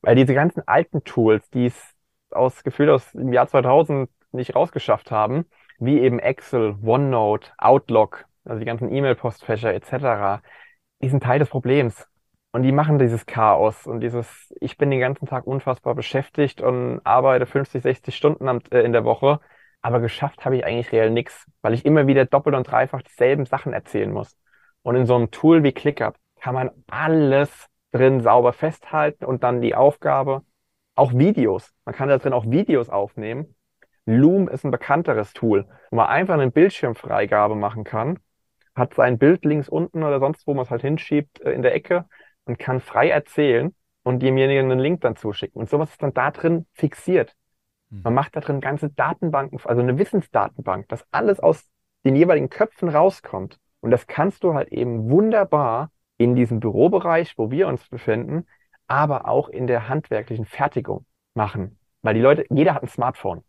Weil diese ganzen alten Tools, die es aus Gefühl aus dem Jahr 2000 nicht rausgeschafft haben, wie eben Excel, OneNote, Outlook, also die ganzen E-Mail-Postfächer etc., die sind Teil des Problems. Und die machen dieses Chaos und dieses, ich bin den ganzen Tag unfassbar beschäftigt und arbeite 50, 60 Stunden äh, in der Woche, aber geschafft habe ich eigentlich reell nichts, weil ich immer wieder doppelt und dreifach dieselben Sachen erzählen muss. Und in so einem Tool wie ClickUp kann man alles drin sauber festhalten und dann die Aufgabe, auch Videos. Man kann da drin auch Videos aufnehmen Loom ist ein bekannteres Tool, wo man einfach eine Bildschirmfreigabe machen kann, hat sein Bild links unten oder sonst wo man es halt hinsschiebt äh, in der Ecke und kann frei erzählen und demjenigen einen Link dann zuschicken. Und sowas ist dann da drin fixiert. Man macht da drin ganze Datenbanken, also eine Wissensdatenbank, dass alles aus den jeweiligen Köpfen rauskommt. Und das kannst du halt eben wunderbar in diesem Bürobereich, wo wir uns befinden, aber auch in der handwerklichen Fertigung machen. Weil die Leute, jeder hat ein Smartphone.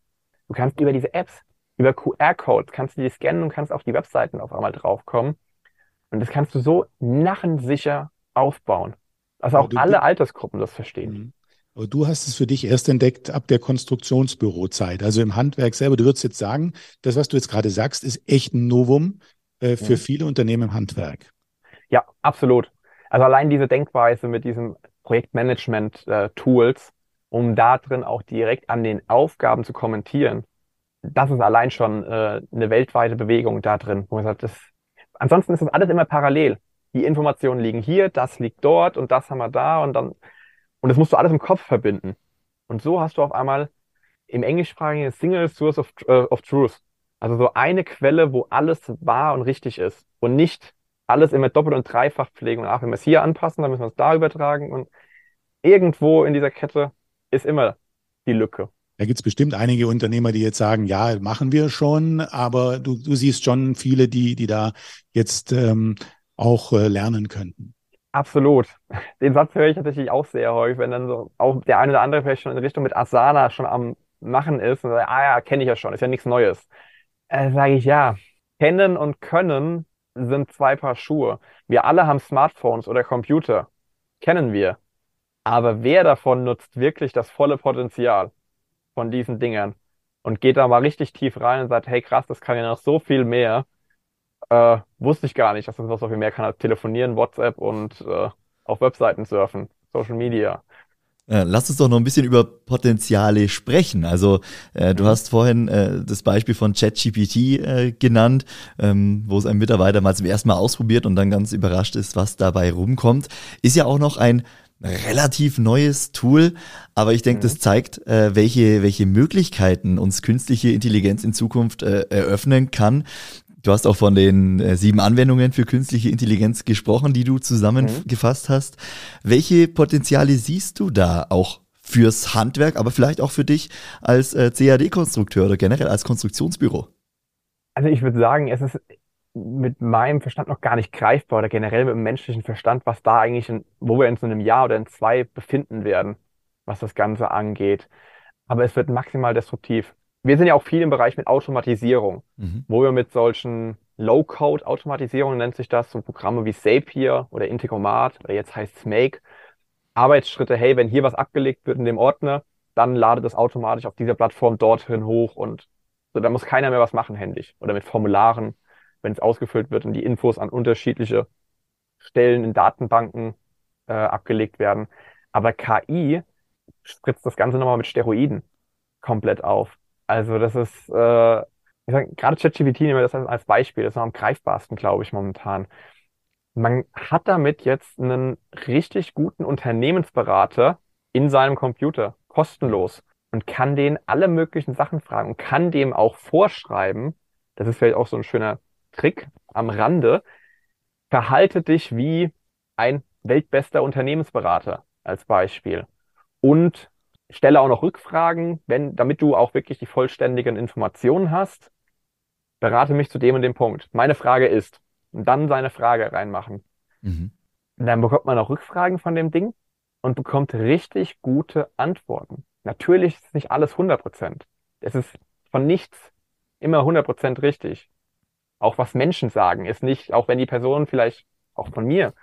Du kannst über diese Apps, über QR-Codes, kannst du die scannen und kannst auf die Webseiten auf einmal draufkommen. Und das kannst du so narrensicher aufbauen. Also auch alle Altersgruppen das verstehen. Aber du hast es für dich erst entdeckt ab der Konstruktionsbürozeit, also im Handwerk selber. Du würdest jetzt sagen, das, was du jetzt gerade sagst, ist echt ein Novum äh, für mhm. viele Unternehmen im Handwerk. Ja, absolut. Also allein diese Denkweise mit diesen Projektmanagement-Tools, äh, um da drin auch direkt an den Aufgaben zu kommentieren. Das ist allein schon äh, eine weltweite Bewegung da drin, wo man sagt, das, ansonsten ist das alles immer parallel. Die Informationen liegen hier, das liegt dort und das haben wir da und dann, und das musst du alles im Kopf verbinden. Und so hast du auf einmal im englischsprachigen Single Source of, äh, of Truth. Also so eine Quelle, wo alles wahr und richtig ist und nicht alles immer doppelt und dreifach pflegen. Und auch wenn wir es hier anpassen, dann müssen wir es da übertragen. Und irgendwo in dieser Kette ist immer die Lücke. Da gibt es bestimmt einige Unternehmer, die jetzt sagen, ja, machen wir schon, aber du, du siehst schon viele, die, die da jetzt ähm, auch äh, lernen könnten. Absolut. Den Satz höre ich tatsächlich auch sehr häufig, wenn dann so auch der eine oder andere vielleicht schon in Richtung mit Asana schon am Machen ist und sagt, ah ja, kenne ich ja schon, ist ja nichts Neues. Äh, Sage ich ja, kennen und können sind zwei Paar Schuhe. Wir alle haben Smartphones oder Computer. Kennen wir. Aber wer davon nutzt wirklich das volle Potenzial von diesen Dingern und geht da mal richtig tief rein und sagt, hey krass, das kann ja noch so viel mehr. Äh, wusste ich gar nicht, dass das noch so viel mehr kann als telefonieren, WhatsApp und äh, auf Webseiten surfen, Social Media. Äh, lass uns doch noch ein bisschen über Potenziale sprechen. Also äh, du mhm. hast vorhin äh, das Beispiel von ChatGPT äh, genannt, ähm, wo es ein Mitarbeiter mal zum ersten Mal ausprobiert und dann ganz überrascht ist, was dabei rumkommt. Ist ja auch noch ein relativ neues Tool, aber ich denke, mhm. das zeigt, äh, welche, welche Möglichkeiten uns künstliche Intelligenz in Zukunft äh, eröffnen kann. Du hast auch von den äh, sieben Anwendungen für künstliche Intelligenz gesprochen, die du zusammengefasst mhm. hast. Welche Potenziale siehst du da auch fürs Handwerk, aber vielleicht auch für dich als äh, CAD-Konstrukteur oder generell als Konstruktionsbüro? Also ich würde sagen, es ist mit meinem Verstand noch gar nicht greifbar oder generell mit dem menschlichen Verstand, was da eigentlich, in, wo wir in so einem Jahr oder in zwei befinden werden, was das Ganze angeht. Aber es wird maximal destruktiv wir sind ja auch viel im Bereich mit Automatisierung, mhm. wo wir mit solchen Low-Code-Automatisierungen nennt sich das, so Programme wie Zapier oder Integromat oder jetzt heißt es Make, Arbeitsschritte, hey, wenn hier was abgelegt wird in dem Ordner, dann ladet es automatisch auf dieser Plattform dorthin hoch und so, da muss keiner mehr was machen händisch oder mit Formularen, wenn es ausgefüllt wird und die Infos an unterschiedliche Stellen in Datenbanken äh, abgelegt werden. Aber KI spritzt das Ganze nochmal mit Steroiden komplett auf. Also das ist, äh, ich sag, gerade ChatGPT nehmen wir das als Beispiel, das ist noch am greifbarsten, glaube ich, momentan. Man hat damit jetzt einen richtig guten Unternehmensberater in seinem Computer, kostenlos, und kann den alle möglichen Sachen fragen und kann dem auch vorschreiben, das ist vielleicht auch so ein schöner Trick am Rande, verhalte dich wie ein weltbester Unternehmensberater als Beispiel. Und stelle auch noch Rückfragen, wenn, damit du auch wirklich die vollständigen Informationen hast. Berate mich zu dem und dem Punkt. Meine Frage ist, und dann seine Frage reinmachen. Mhm. Und dann bekommt man auch Rückfragen von dem Ding und bekommt richtig gute Antworten. Natürlich ist nicht alles 100 Prozent. Es ist von nichts immer 100 Prozent richtig. Auch was Menschen sagen ist nicht, auch wenn die Person vielleicht, auch von mir,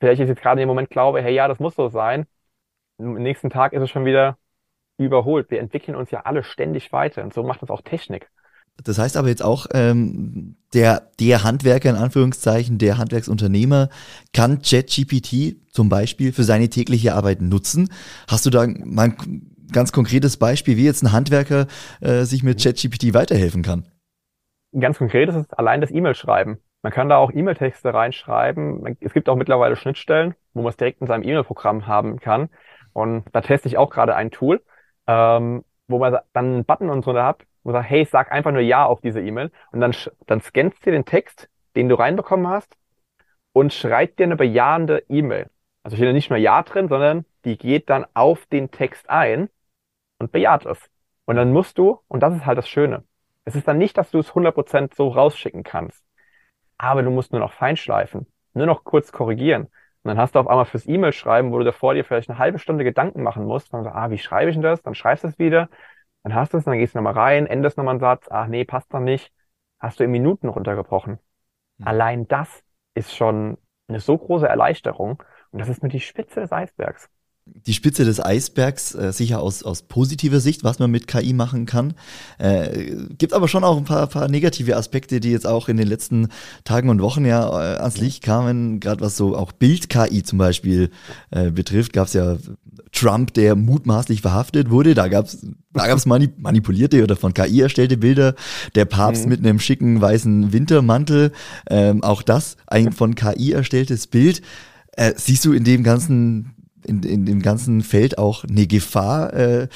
vielleicht ist jetzt gerade dem Moment glaube, hey, ja, das muss so sein, am nächsten Tag ist es schon wieder überholt. Wir entwickeln uns ja alle ständig weiter und so macht das auch Technik. Das heißt aber jetzt auch, ähm, der, der Handwerker in Anführungszeichen, der Handwerksunternehmer kann ChatGPT zum Beispiel für seine tägliche Arbeit nutzen. Hast du da mal ein ganz konkretes Beispiel, wie jetzt ein Handwerker äh, sich mit ChatGPT weiterhelfen kann? Ganz konkret ist es allein das E-Mail-Schreiben. Man kann da auch E-Mail-Texte reinschreiben. Es gibt auch mittlerweile Schnittstellen, wo man es direkt in seinem E-Mail-Programm haben kann. Und da teste ich auch gerade ein Tool, ähm, wo man dann einen Button und so hat, wo man sagt, hey, sag einfach nur Ja auf diese E-Mail. Und dann, dann scannst du den Text, den du reinbekommen hast, und schreibt dir eine bejahende E-Mail. Also steht da nicht mehr Ja drin, sondern die geht dann auf den Text ein und bejaht es. Und dann musst du, und das ist halt das Schöne, es ist dann nicht, dass du es 100% so rausschicken kannst, aber du musst nur noch feinschleifen, nur noch kurz korrigieren. Und dann hast du auf einmal fürs E-Mail-Schreiben, wo du davor dir vielleicht eine halbe Stunde Gedanken machen musst, dann so, ah, wie schreibe ich denn das? Dann schreibst du es wieder, dann hast du es, dann gehst du nochmal rein, endest nochmal einen Satz, ach nee, passt doch nicht, hast du in Minuten runtergebrochen. Mhm. Allein das ist schon eine so große Erleichterung und das ist nur die Spitze des Eisbergs die Spitze des Eisbergs, äh, sicher aus, aus positiver Sicht, was man mit KI machen kann. Äh, gibt aber schon auch ein paar, paar negative Aspekte, die jetzt auch in den letzten Tagen und Wochen ja äh, ans Licht kamen, gerade was so auch Bild-KI zum Beispiel äh, betrifft, gab es ja Trump, der mutmaßlich verhaftet wurde. Da gab es da gab's manipulierte oder von KI erstellte Bilder. Der Papst mhm. mit einem schicken weißen Wintermantel. Ähm, auch das ein von KI erstelltes Bild. Äh, siehst du in dem ganzen in, in dem ganzen Feld auch eine Gefahr, äh,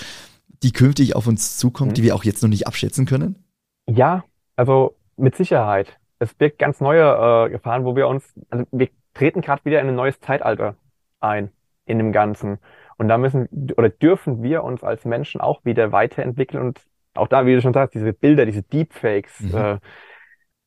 die künftig auf uns zukommt, mhm. die wir auch jetzt noch nicht abschätzen können? Ja, also mit Sicherheit. Es birgt ganz neue äh, Gefahren, wo wir uns, also wir treten gerade wieder in ein neues Zeitalter ein in dem Ganzen. Und da müssen oder dürfen wir uns als Menschen auch wieder weiterentwickeln und auch da, wie du schon sagst, diese Bilder, diese Deepfakes, mhm. äh,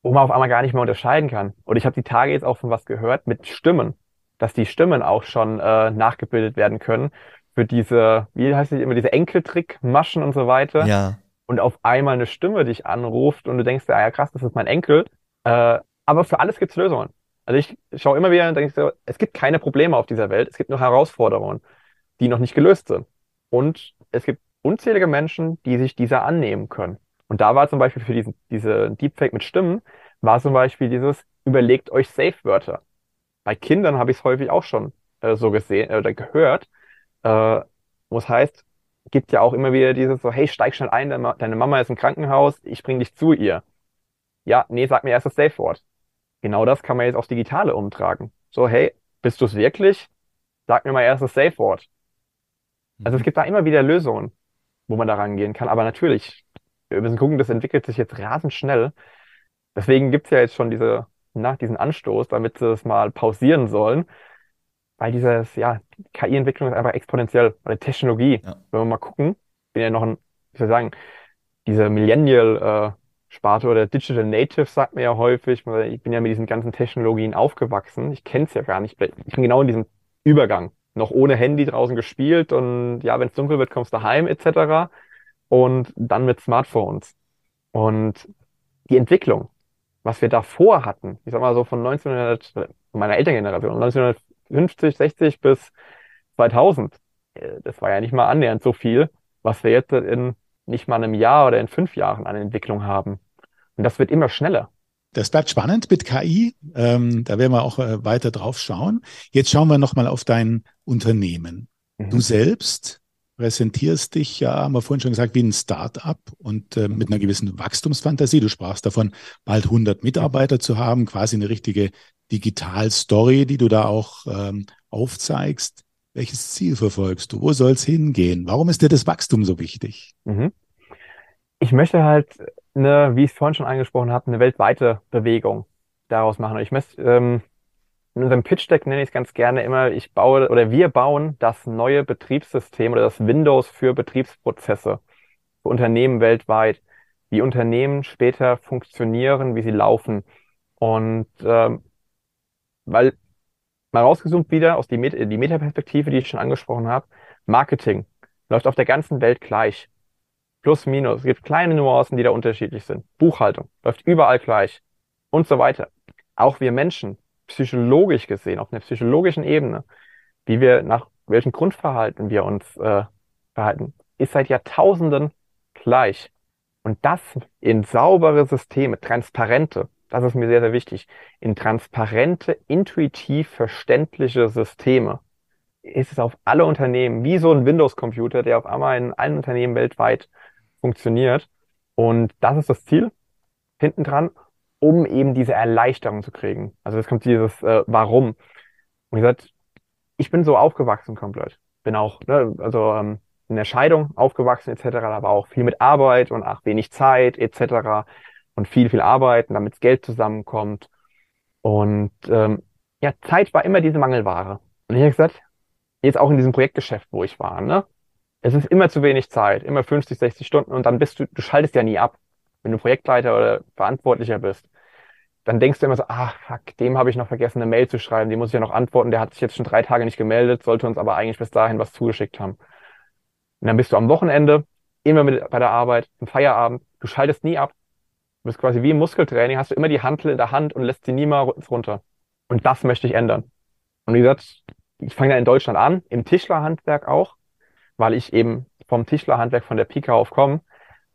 wo man auf einmal gar nicht mehr unterscheiden kann. Und ich habe die Tage jetzt auch von was gehört mit Stimmen, dass die Stimmen auch schon äh, nachgebildet werden können für diese, wie heißt es immer, diese Enkeltrickmaschen und so weiter. Ja. Und auf einmal eine Stimme dich anruft und du denkst, ah ja krass, das ist mein Enkel. Äh, aber für alles gibt's Lösungen. Also ich schaue immer wieder und denke so, es gibt keine Probleme auf dieser Welt, es gibt nur Herausforderungen, die noch nicht gelöst sind. Und es gibt unzählige Menschen, die sich dieser annehmen können. Und da war zum Beispiel für diesen, diese Deepfake mit Stimmen, war zum Beispiel dieses, überlegt euch Safe-Wörter. Bei Kindern habe ich es häufig auch schon äh, so gesehen äh, oder gehört, äh, wo es heißt, gibt ja auch immer wieder dieses so, hey, steig schnell ein, deine Mama ist im Krankenhaus, ich bring dich zu ihr. Ja, nee, sag mir erst das Safe-Wort. Genau das kann man jetzt aufs Digitale umtragen. So, hey, bist du es wirklich? Sag mir mal erst das Safe-Wort. Also es mhm. gibt da immer wieder Lösungen wo man da rangehen kann. Aber natürlich, wir müssen gucken, das entwickelt sich jetzt rasend schnell. Deswegen gibt's ja jetzt schon diese, na, diesen Anstoß, damit sie es mal pausieren sollen. Weil dieses, ja, KI-Entwicklung ist einfach exponentiell. Oder Technologie. Ja. Wenn wir mal gucken, bin ja noch ein, wie soll ich sagen, diese Millennial, äh, oder Digital Native sagt mir ja häufig, ich bin ja mit diesen ganzen Technologien aufgewachsen. Ich kenne es ja gar nicht. Ich bin genau in diesem Übergang noch ohne Handy draußen gespielt und ja, wenn es dunkel wird, kommst du heim etc. Und dann mit Smartphones. Und die Entwicklung, was wir davor hatten, ich sag mal so von 1900, von meiner Elterngeneration, 1950, 60 bis 2000, äh, das war ja nicht mal annähernd so viel, was wir jetzt in nicht mal einem Jahr oder in fünf Jahren an Entwicklung haben. Und das wird immer schneller. Das bleibt spannend mit KI. Ähm, da werden wir auch äh, weiter drauf schauen. Jetzt schauen wir nochmal auf dein Unternehmen. Mhm. Du selbst präsentierst dich ja, haben wir vorhin schon gesagt, wie ein Start-up und äh, mit einer gewissen Wachstumsfantasie. Du sprachst davon, bald 100 Mitarbeiter zu haben, quasi eine richtige Digital-Story, die du da auch ähm, aufzeigst. Welches Ziel verfolgst du? Wo soll es hingehen? Warum ist dir das Wachstum so wichtig? Mhm. Ich möchte halt eine, wie ich es vorhin schon angesprochen habe, eine weltweite Bewegung daraus machen. Ich möchte, ähm, in unserem Pitch Deck nenne ich es ganz gerne immer, ich baue oder wir bauen das neue Betriebssystem oder das Windows für Betriebsprozesse für Unternehmen weltweit, wie Unternehmen später funktionieren, wie sie laufen. Und ähm, weil mal rausgezoomt wieder aus die, Met die Metaperspektive, die ich schon angesprochen habe, Marketing läuft auf der ganzen Welt gleich. Plus, minus. Es gibt kleine Nuancen, die da unterschiedlich sind. Buchhaltung läuft überall gleich und so weiter. Auch wir Menschen, psychologisch gesehen, auf einer psychologischen Ebene, wie wir nach welchen Grundverhalten wir uns äh, verhalten, ist seit Jahrtausenden gleich. Und das in saubere Systeme, transparente, das ist mir sehr, sehr wichtig, in transparente, intuitiv verständliche Systeme ist es auf alle Unternehmen, wie so ein Windows-Computer, der auf einmal in allen Unternehmen weltweit funktioniert. Und das ist das Ziel hinten dran, um eben diese Erleichterung zu kriegen. Also es kommt dieses äh, Warum. Und ich gesagt, ich bin so aufgewachsen komplett. Bin auch, ne, also ähm, in der Scheidung aufgewachsen etc., aber auch viel mit Arbeit und ach, wenig Zeit etc. und viel, viel arbeiten, damit Geld zusammenkommt. Und ähm, ja, Zeit war immer diese Mangelware. Und ich habe gesagt, jetzt auch in diesem Projektgeschäft, wo ich war, ne? es ist immer zu wenig Zeit, immer 50, 60 Stunden und dann bist du, du schaltest ja nie ab. Wenn du Projektleiter oder Verantwortlicher bist, dann denkst du immer so, ah, fuck, dem habe ich noch vergessen, eine Mail zu schreiben, dem muss ich ja noch antworten, der hat sich jetzt schon drei Tage nicht gemeldet, sollte uns aber eigentlich bis dahin was zugeschickt haben. Und dann bist du am Wochenende, immer mit bei der Arbeit, im Feierabend, du schaltest nie ab. Du bist quasi wie im Muskeltraining, hast du immer die Hantel in der Hand und lässt sie niemals runter. Und das möchte ich ändern. Und wie gesagt, ich fange ja in Deutschland an, im Tischlerhandwerk auch weil ich eben vom Tischlerhandwerk von der Pika auf komme.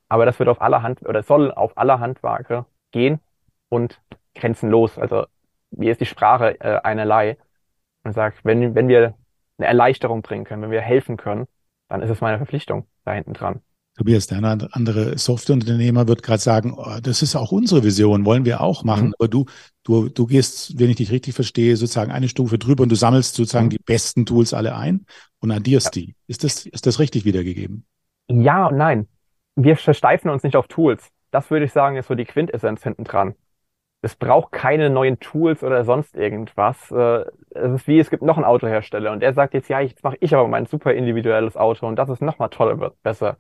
Aber das wird auf alle Hand oder soll auf alle Handwerke gehen und grenzenlos. Also mir ist die Sprache äh, einerlei und sagt, wenn, wenn wir eine Erleichterung bringen können, wenn wir helfen können, dann ist es meine Verpflichtung da hinten dran. Tobias, der andere Softwareunternehmer wird gerade sagen, oh, das ist auch unsere Vision, wollen wir auch machen. Mhm. Aber du, Du, du gehst, wenn ich dich richtig verstehe, sozusagen eine Stufe drüber und du sammelst sozusagen Mhm. die besten Tools alle ein und addierst die. Ist das, ist das richtig wiedergegeben? Ja und nein. Wir versteifen uns nicht auf Tools. Das würde ich sagen, ist so die Quintessenz hinten dran. Es braucht keine neuen Tools oder sonst irgendwas. Äh, Es ist wie, es gibt noch einen Autohersteller und der sagt jetzt, ja, jetzt mache ich aber mein super individuelles Auto und das ist noch mal toller, wird besser.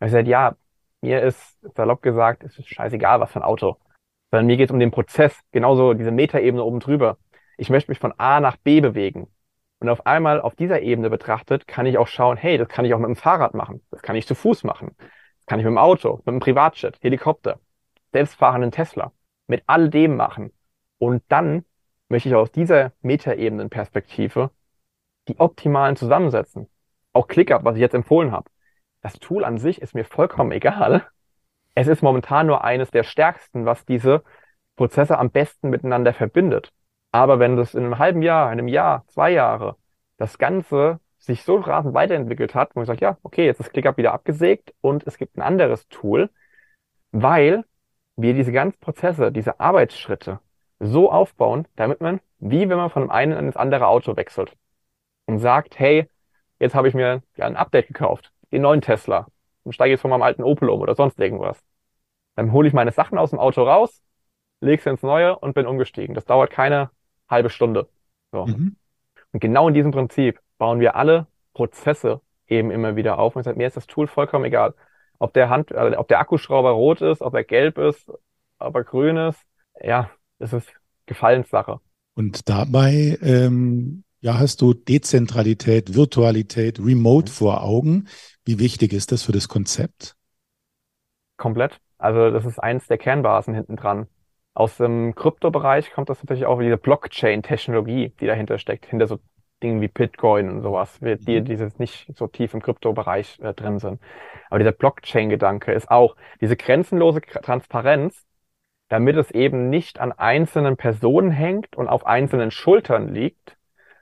Und ich sage, ja, mir ist salopp gesagt, es ist scheißegal, was für ein Auto. Sondern mir geht es um den Prozess, genauso diese Metaebene oben drüber. Ich möchte mich von A nach B bewegen. Und auf einmal auf dieser Ebene betrachtet, kann ich auch schauen, hey, das kann ich auch mit dem Fahrrad machen, das kann ich zu Fuß machen, das kann ich mit dem Auto, mit dem Privatjet, Helikopter, selbstfahrenden Tesla, mit all dem machen. Und dann möchte ich aus dieser Metaebenenperspektive die optimalen zusammensetzen. Auch ClickUp, was ich jetzt empfohlen habe. Das Tool an sich ist mir vollkommen egal. Es ist momentan nur eines der stärksten, was diese Prozesse am besten miteinander verbindet. Aber wenn das in einem halben Jahr, einem Jahr, zwei Jahre, das Ganze sich so rasend weiterentwickelt hat, wo ich sage, ja, okay, jetzt ist ClickUp wieder abgesägt und es gibt ein anderes Tool, weil wir diese ganzen Prozesse, diese Arbeitsschritte so aufbauen, damit man, wie wenn man von dem einen in das andere Auto wechselt und sagt, hey, jetzt habe ich mir ja ein Update gekauft, den neuen Tesla und steige jetzt von meinem alten Opel um oder sonst irgendwas. Dann hole ich meine Sachen aus dem Auto raus, lege sie ins Neue und bin umgestiegen. Das dauert keine halbe Stunde. So. Mhm. Und genau in diesem Prinzip bauen wir alle Prozesse eben immer wieder auf. Und ich sage, mir ist das Tool vollkommen egal. Ob der Hand, äh, ob der Akkuschrauber rot ist, ob er gelb ist, ob er grün ist. Ja, es ist Gefallenssache. Und dabei, ähm, ja, hast du Dezentralität, Virtualität, Remote Mhm. vor Augen. Wie wichtig ist das für das Konzept? Komplett. Also das ist eins der Kernbasen hinten dran. Aus dem Kryptobereich kommt das natürlich auch diese Blockchain-Technologie, die dahinter steckt, hinter so Dingen wie Bitcoin und sowas, die, Mhm. die jetzt nicht so tief im Kryptobereich äh, drin sind. Aber dieser Blockchain-Gedanke ist auch diese grenzenlose Transparenz, damit es eben nicht an einzelnen Personen hängt und auf einzelnen Schultern liegt,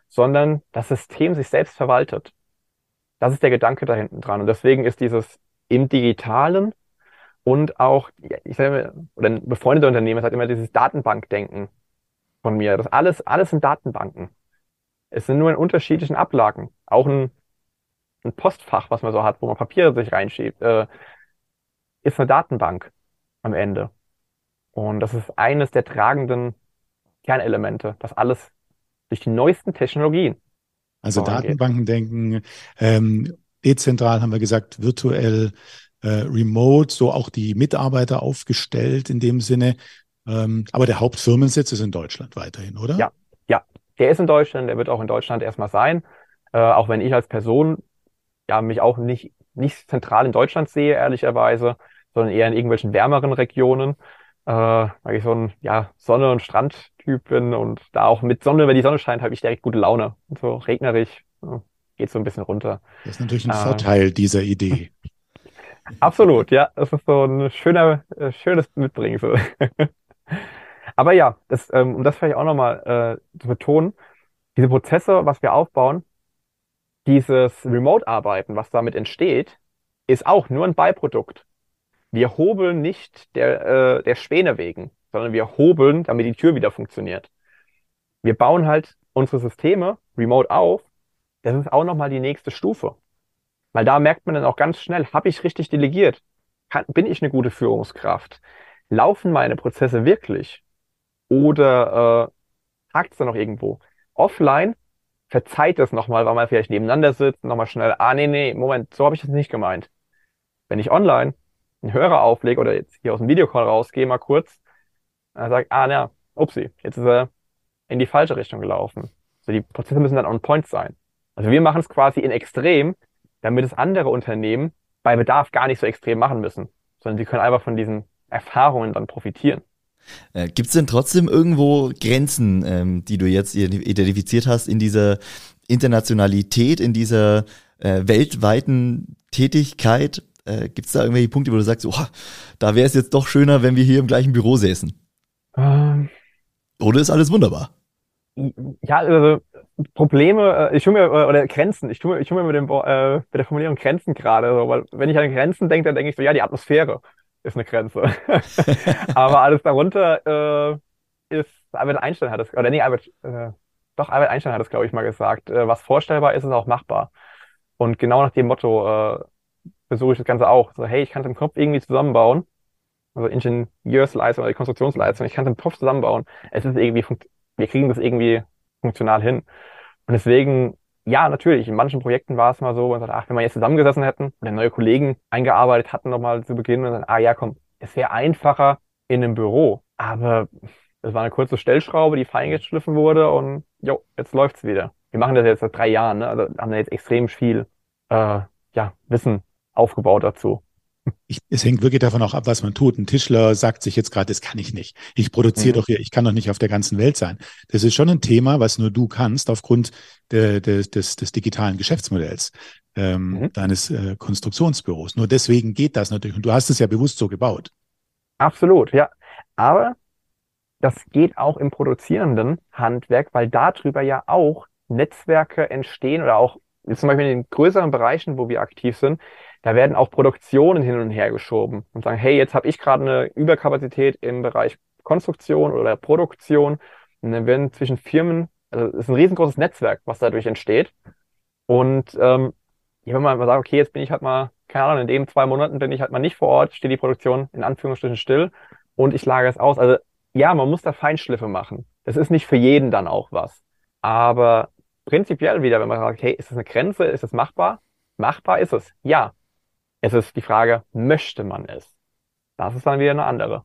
sondern das System sich selbst verwaltet. Das ist der Gedanke da hinten dran. Und deswegen ist dieses im Digitalen und auch, ich sage mal, oder ein befreundeter Unternehmer sagt immer dieses Datenbankdenken von mir. Das alles, alles sind Datenbanken. Es sind nur in unterschiedlichen Ablagen. Auch ein, ein Postfach, was man so hat, wo man Papiere sich reinschiebt, äh, ist eine Datenbank am Ende. Und das ist eines der tragenden Kernelemente, das alles durch die neuesten Technologien Also. Datenbanken denken, ähm, dezentral haben wir gesagt, virtuell, äh, remote, so auch die Mitarbeiter aufgestellt in dem Sinne. Ähm, aber der Hauptfirmensitz ist in Deutschland weiterhin, oder? Ja. Der ist in Deutschland, der wird auch in Deutschland erstmal sein. Äh, auch wenn ich als Person ja mich auch nicht, nicht zentral in Deutschland sehe, ehrlicherweise, sondern eher in irgendwelchen wärmeren Regionen. Äh, weil ich so ein ja, Sonne- und Strandtyp bin und da auch mit Sonne, wenn die Sonne scheint, habe ich direkt gute Laune. Und so regnerisch äh, geht so ein bisschen runter. Das ist natürlich ein Ah. Vorteil dieser Idee. [laughs] Absolut, ja. Das ist so ein schöner, äh, schönes Mitbringsel. [laughs] Aber ja, das, ähm, um das vielleicht auch nochmal äh, zu betonen, diese Prozesse, was wir aufbauen, dieses Remote-Arbeiten, was damit entsteht, ist auch nur ein Beiprodukt. Wir hobeln nicht der, äh, der Späne wegen, sondern wir hobeln, damit die Tür wieder funktioniert. Wir bauen halt unsere Systeme remote auf. Das ist auch nochmal die nächste Stufe. Weil da merkt man dann auch ganz schnell, habe ich richtig delegiert? Kann, bin ich eine gute Führungskraft? Laufen meine Prozesse wirklich? Oder äh, hakt es da noch irgendwo? Offline verzeiht es nochmal, weil man vielleicht nebeneinander sitzt, nochmal schnell, ah nee, nee, Moment, so habe ich das nicht gemeint. Wenn ich online einen Hörer auflege oder jetzt hier aus dem Videocall rausgehe, mal kurz, dann sage ah na, upsi, jetzt ist er in die falsche Richtung gelaufen. Also die Prozesse müssen dann on point sein. Also wir machen es quasi in extrem, damit es andere Unternehmen bei Bedarf gar nicht so extrem machen müssen, sondern sie können einfach von diesen Erfahrungen dann profitieren. Äh, Gibt es denn trotzdem irgendwo Grenzen, ähm, die du jetzt identifiziert hast in dieser Internationalität, in dieser äh, weltweiten Tätigkeit? Äh, Gibt es da irgendwelche Punkte, wo du sagst, oh, da wäre es jetzt doch schöner, wenn wir hier im gleichen Büro säßen? Ähm, Oder ist alles wunderbar? ja, also Probleme, äh, ich tue mir, äh, oder Grenzen, ich tue mir, ich tue mir mit, dem, äh, mit der Formulierung Grenzen gerade, so, weil wenn ich an Grenzen denke, dann denke ich so, ja, die Atmosphäre ist eine Grenze. [laughs] Aber alles darunter äh, ist Albert Einstein hat es, oder nee, Albert, äh, doch, Albert Einstein hat es, glaube ich, mal gesagt, äh, was vorstellbar ist, ist auch machbar. Und genau nach dem Motto äh, versuche ich das Ganze auch. So, hey, ich kann es im Kopf irgendwie zusammenbauen. Also Ingenieursleistung oder Konstruktionsleistung, ich kann es im Kopf zusammenbauen. Es ist irgendwie, wir kriegen das irgendwie funktional hin. Und deswegen, ja, natürlich, in manchen Projekten war es mal so, man sagt, ach, wenn wir jetzt zusammengesessen hätten oder neue Kollegen eingearbeitet hatten nochmal zu Beginn und dann, ah ja, komm, es wäre einfacher in einem Büro. Aber es war eine kurze Stellschraube, die feingeschliffen wurde und jo, jetzt läuft's wieder. Wir machen das jetzt seit drei Jahren, ne? also haben da jetzt extrem viel äh, ja, Wissen aufgebaut dazu. Ich, es hängt wirklich davon auch ab, was man tut. Ein Tischler sagt sich jetzt gerade, das kann ich nicht. Ich produziere mhm. doch hier, ich kann doch nicht auf der ganzen Welt sein. Das ist schon ein Thema, was nur du kannst aufgrund de, de, des, des digitalen Geschäftsmodells ähm, mhm. deines äh, Konstruktionsbüros. Nur deswegen geht das natürlich. Und du hast es ja bewusst so gebaut. Absolut, ja. Aber das geht auch im produzierenden Handwerk, weil darüber ja auch Netzwerke entstehen oder auch zum Beispiel in den größeren Bereichen, wo wir aktiv sind, da werden auch Produktionen hin und her geschoben und sagen, hey, jetzt habe ich gerade eine Überkapazität im Bereich Konstruktion oder Produktion. Und dann werden zwischen Firmen, also es ist ein riesengroßes Netzwerk, was dadurch entsteht. Und ähm, wenn man mal sagt, okay, jetzt bin ich halt mal, keine Ahnung, in den zwei Monaten bin ich halt mal nicht vor Ort, steht die Produktion in Anführungsstrichen still und ich lagere es aus. Also ja, man muss da Feinschliffe machen. Das ist nicht für jeden dann auch was. Aber prinzipiell wieder, wenn man sagt, hey, ist das eine Grenze, ist es machbar? Machbar ist es, ja. Es ist die Frage, möchte man es? Das ist dann wieder eine andere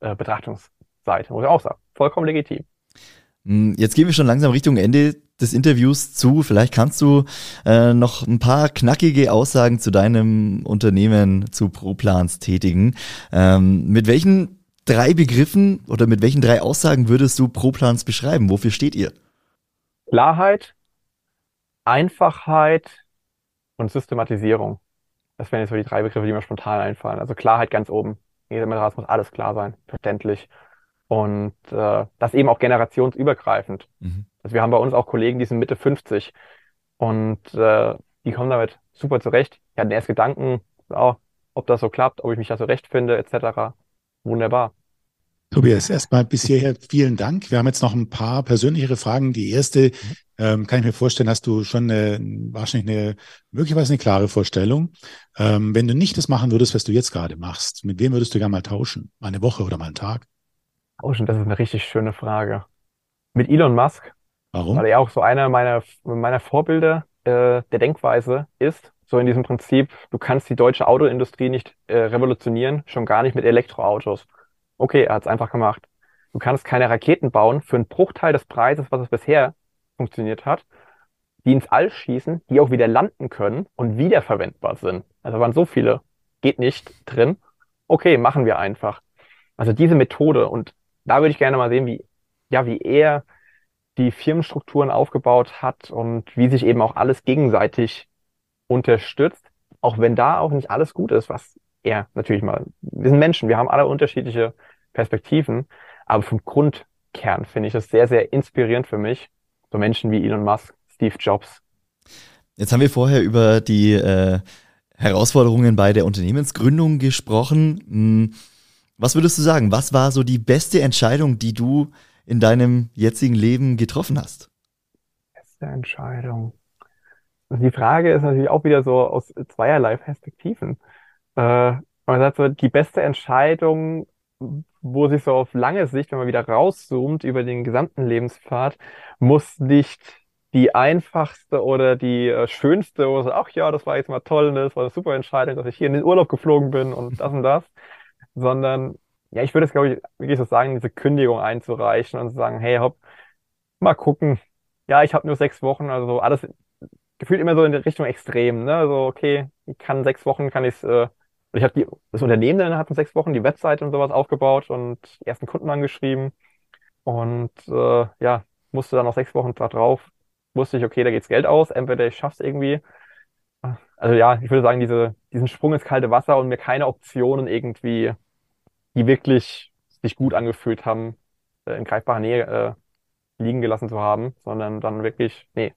äh, Betrachtungsseite, muss ich auch sagen. Vollkommen legitim. Hm, jetzt gehen wir schon langsam Richtung Ende des Interviews zu. Vielleicht kannst du äh, noch ein paar knackige Aussagen zu deinem Unternehmen, zu ProPlans tätigen. Ähm, mit welchen drei Begriffen oder mit welchen drei Aussagen würdest du ProPlans beschreiben? Wofür steht ihr? Klarheit, Einfachheit und Systematisierung. Das wären jetzt so die drei Begriffe, die mir spontan einfallen. Also Klarheit ganz oben. Jeder Matras muss alles klar sein, verständlich. Und äh, das eben auch generationsübergreifend. Mhm. Also wir haben bei uns auch Kollegen, die sind Mitte 50 und äh, die kommen damit super zurecht. Die hatten erst Gedanken, oh, ob das so klappt, ob ich mich da zurechtfinde, etc. Wunderbar. Tobias, erstmal bis hierher vielen Dank. Wir haben jetzt noch ein paar persönlichere Fragen. Die erste, ähm, kann ich mir vorstellen, hast du schon eine, wahrscheinlich eine, möglicherweise eine klare Vorstellung. Ähm, wenn du nicht das machen würdest, was du jetzt gerade machst, mit wem würdest du gerne mal tauschen? Mal eine Woche oder mal einen Tag? Tauschen, das ist eine richtig schöne Frage. Mit Elon Musk. Warum? Weil er auch so einer meiner, meiner Vorbilder äh, der Denkweise ist. So in diesem Prinzip, du kannst die deutsche Autoindustrie nicht äh, revolutionieren, schon gar nicht mit Elektroautos. Okay, er hat es einfach gemacht. Du kannst keine Raketen bauen für einen Bruchteil des Preises, was es bisher funktioniert hat, die ins All schießen, die auch wieder landen können und wiederverwendbar sind. Also waren so viele, geht nicht drin. Okay, machen wir einfach. Also diese Methode und da würde ich gerne mal sehen, wie, ja, wie er die Firmenstrukturen aufgebaut hat und wie sich eben auch alles gegenseitig unterstützt, auch wenn da auch nicht alles gut ist, was er natürlich mal, wir sind Menschen, wir haben alle unterschiedliche Perspektiven. Aber vom Grundkern finde ich das sehr, sehr inspirierend für mich. So Menschen wie Elon Musk, Steve Jobs. Jetzt haben wir vorher über die äh, Herausforderungen bei der Unternehmensgründung gesprochen. Hm, was würdest du sagen? Was war so die beste Entscheidung, die du in deinem jetzigen Leben getroffen hast? Beste Entscheidung. Also die Frage ist natürlich auch wieder so aus zweierlei Perspektiven. Äh, man sagt so, die beste Entscheidung wo sich so auf lange Sicht, wenn man wieder rauszoomt über den gesamten Lebenspfad, muss nicht die einfachste oder die äh, schönste, wo so, ach ja, das war jetzt mal toll, ne, das war eine super Entscheidung, dass ich hier in den Urlaub geflogen bin und [laughs] das und das, sondern ja, ich würde es, glaube ich, wirklich so sagen, diese Kündigung einzureichen und zu sagen, hey, hopp, mal gucken. Ja, ich habe nur sechs Wochen, also alles gefühlt immer so in die Richtung extrem, ne? Also, okay, ich kann sechs Wochen, kann ich äh, ich habe das Unternehmen dann innerhalb von sechs Wochen die Webseite und sowas aufgebaut und die ersten Kunden angeschrieben. Und äh, ja, musste dann noch sechs Wochen da drauf, wusste ich, okay, da geht's Geld aus, entweder ich schaff's irgendwie. Also ja, ich würde sagen, diese, diesen Sprung ins kalte Wasser und mir keine Optionen irgendwie, die wirklich sich gut angefühlt haben, äh, in greifbarer Nähe äh, liegen gelassen zu haben, sondern dann wirklich, nee,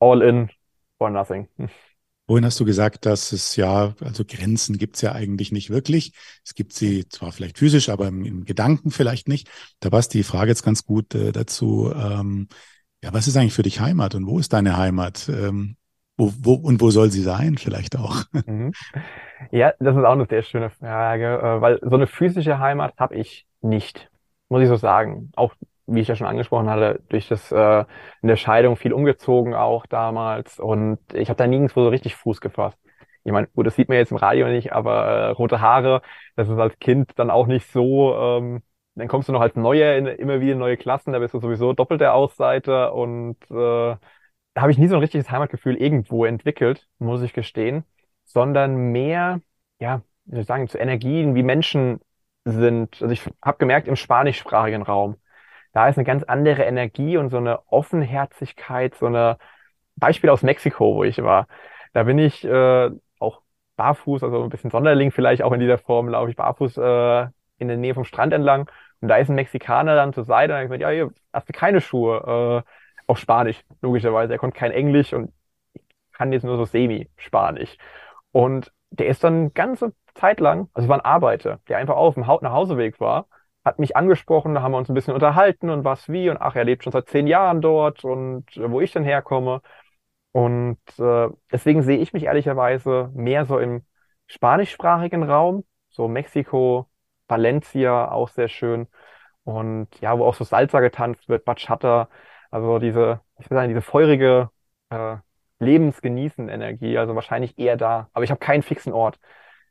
all in for nothing. [laughs] Vorhin hast du gesagt, dass es ja, also Grenzen gibt es ja eigentlich nicht wirklich. Es gibt sie zwar vielleicht physisch, aber im, im Gedanken vielleicht nicht. Da passt die Frage jetzt ganz gut äh, dazu. Ähm, ja, was ist eigentlich für dich Heimat und wo ist deine Heimat? Ähm, wo, wo, und wo soll sie sein, vielleicht auch? [laughs] Mhm. Ja, das ist auch eine sehr schöne Frage, äh, weil so eine physische Heimat habe ich nicht, muss ich so sagen. Auch wie ich ja schon angesprochen hatte, durch das äh, in der Scheidung viel umgezogen auch damals und ich habe da nirgendwo so richtig Fuß gefasst. Ich meine, gut, das sieht man jetzt im Radio nicht, aber äh, rote Haare, das ist als Kind dann auch nicht so. Ähm, dann kommst du noch als Neuer in immer wieder in neue Klassen, da bist du sowieso doppelt der Ausseiter und äh, da habe ich nie so ein richtiges Heimatgefühl irgendwo entwickelt, muss ich gestehen, sondern mehr, ja, wie soll ich sagen, zu Energien, wie Menschen sind. Also ich habe gemerkt, im spanischsprachigen Raum, da ist eine ganz andere Energie und so eine Offenherzigkeit, so eine Beispiel aus Mexiko, wo ich war. Da bin ich äh, auch barfuß, also ein bisschen Sonderling vielleicht auch in dieser Form, laufe ich barfuß äh, in der Nähe vom Strand entlang. Und da ist ein Mexikaner dann zur Seite und ich gesagt, ja, hier hast du keine Schuhe. Äh, auf Spanisch, logischerweise. Er konnte kein Englisch und kann jetzt nur so semi-Spanisch. Und der ist dann ganze Zeit lang, also es war ein Arbeiter, der einfach auf dem Nachhauseweg war hat mich angesprochen, da haben wir uns ein bisschen unterhalten und was wie und ach, er lebt schon seit zehn Jahren dort und äh, wo ich denn herkomme. Und äh, deswegen sehe ich mich ehrlicherweise mehr so im spanischsprachigen Raum, so Mexiko, Valencia auch sehr schön und ja, wo auch so Salsa getanzt wird, Bachata, also diese, ich will sagen, diese feurige äh, Lebensgenießen-Energie, also wahrscheinlich eher da. Aber ich habe keinen fixen Ort.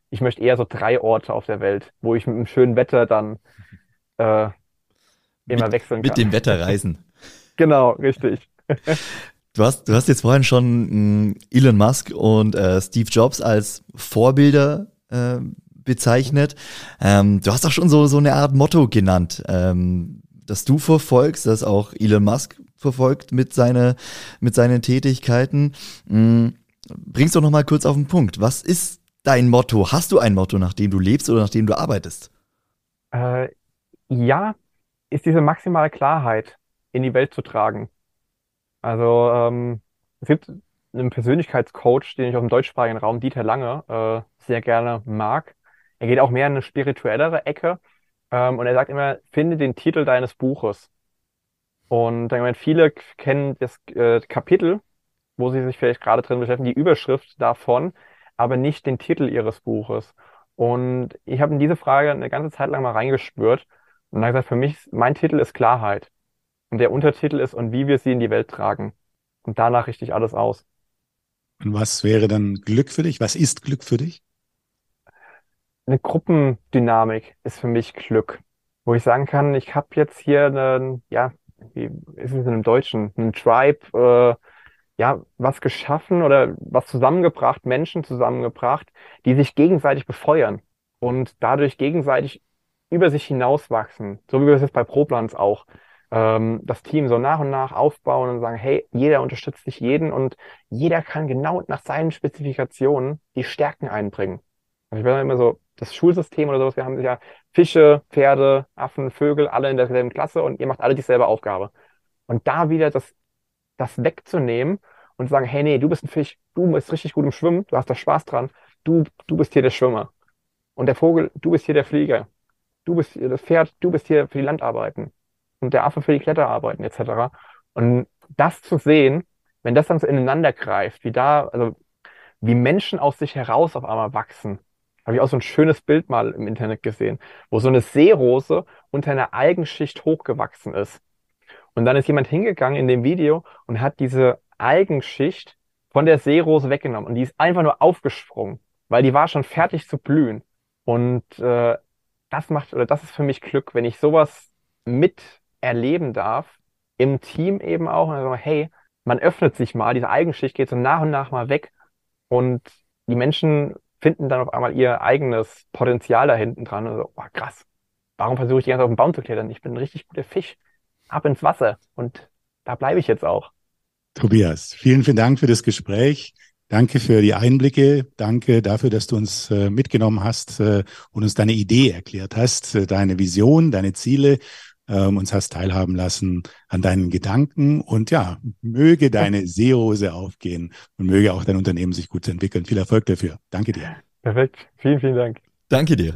Ich möchte eher so drei Orte auf der Welt, wo ich mit einem schönen Wetter dann äh, immer mit, wechseln kann. Mit dem Wetter reisen. [laughs] genau, richtig. [laughs] Du hast, du hast jetzt vorhin schon mh, hm, Elon Musk und äh, Steve Jobs als Vorbilder äh, bezeichnet. Ähm, du hast auch schon so, so eine Art Motto genannt, ähm, dass du verfolgst, dass auch Elon Musk verfolgt mit, seine, mit seinen Tätigkeiten. Mhm. Bringst doch noch mal kurz auf den Punkt. Was ist dein Motto? Hast du ein Motto, nach dem du lebst oder nach dem du arbeitest? Äh, ja, ist diese maximale Klarheit in die Welt zu tragen. Also ähm, es gibt einen Persönlichkeitscoach, den ich aus dem deutschsprachigen Raum, Dieter Lange, äh, sehr gerne mag. Er geht auch mehr in eine spirituellere Ecke ähm, und er sagt immer, finde den Titel deines Buches. Und dann, viele kennen das äh, Kapitel, wo sie sich vielleicht gerade drin beschäftigen, die Überschrift davon, aber nicht den Titel ihres Buches. Und ich habe in diese Frage eine ganze Zeit lang mal reingespürt und dann gesagt, für mich, mein Titel ist Klarheit. Und der Untertitel ist, und wie wir sie in die Welt tragen. Und danach richte ich alles aus. Und was wäre dann Glück für dich? Was ist Glück für dich? Eine Gruppendynamik ist für mich Glück. Wo ich sagen kann, ich habe jetzt hier einen, ja, wie ist es in einem Deutschen, einen Tribe, äh, ja, was geschaffen oder was zusammengebracht, Menschen zusammengebracht, die sich gegenseitig befeuern und dadurch gegenseitig über sich hinauswachsen, so wie wir es jetzt bei Proplans auch, ähm, das Team so nach und nach aufbauen und sagen, hey, jeder unterstützt sich jeden und jeder kann genau nach seinen Spezifikationen die Stärken einbringen. Also ich bin immer so, das Schulsystem oder sowas, wir haben ja Fische, Pferde, Affen, Vögel, alle in derselben Klasse und ihr macht alle dieselbe Aufgabe. Und da wieder das, das wegzunehmen und sagen, hey, nee, du bist ein Fisch, du bist richtig gut im Schwimmen, du hast da Spaß dran, du, du bist hier der Schwimmer. Und der Vogel, du bist hier der Flieger du bist das Pferd, du bist hier für die Landarbeiten und der Affe für die Kletterarbeiten etc. Und das zu sehen, wenn das dann so ineinander greift, wie da, also wie Menschen aus sich heraus auf einmal wachsen, habe ich auch so ein schönes Bild mal im Internet gesehen, wo so eine Seerose unter einer Algenschicht hochgewachsen ist. Und dann ist jemand hingegangen in dem Video und hat diese Algenschicht von der Seerose weggenommen und die ist einfach nur aufgesprungen, weil die war schon fertig zu blühen. Und äh, das macht, oder das ist für mich Glück, wenn ich sowas miterleben darf, im Team eben auch, und sagen, hey, man öffnet sich mal, diese Eigenschicht geht so nach und nach mal weg und die Menschen finden dann auf einmal ihr eigenes Potenzial da hinten dran und so, oh, krass, warum versuche ich die ganze Zeit auf den Baum zu klettern? Ich bin ein richtig guter Fisch. Ab ins Wasser und da bleibe ich jetzt auch. Tobias, vielen, vielen Dank für das Gespräch. Danke für die Einblicke. Danke dafür, dass du uns äh, mitgenommen hast äh, und uns deine Idee erklärt hast, äh, deine Vision, deine Ziele, ähm, uns hast teilhaben lassen an deinen Gedanken. Und ja, möge deine Seehose aufgehen und möge auch dein Unternehmen sich gut entwickeln. Viel Erfolg dafür. Danke dir. Perfekt. Vielen, vielen Dank. Danke dir.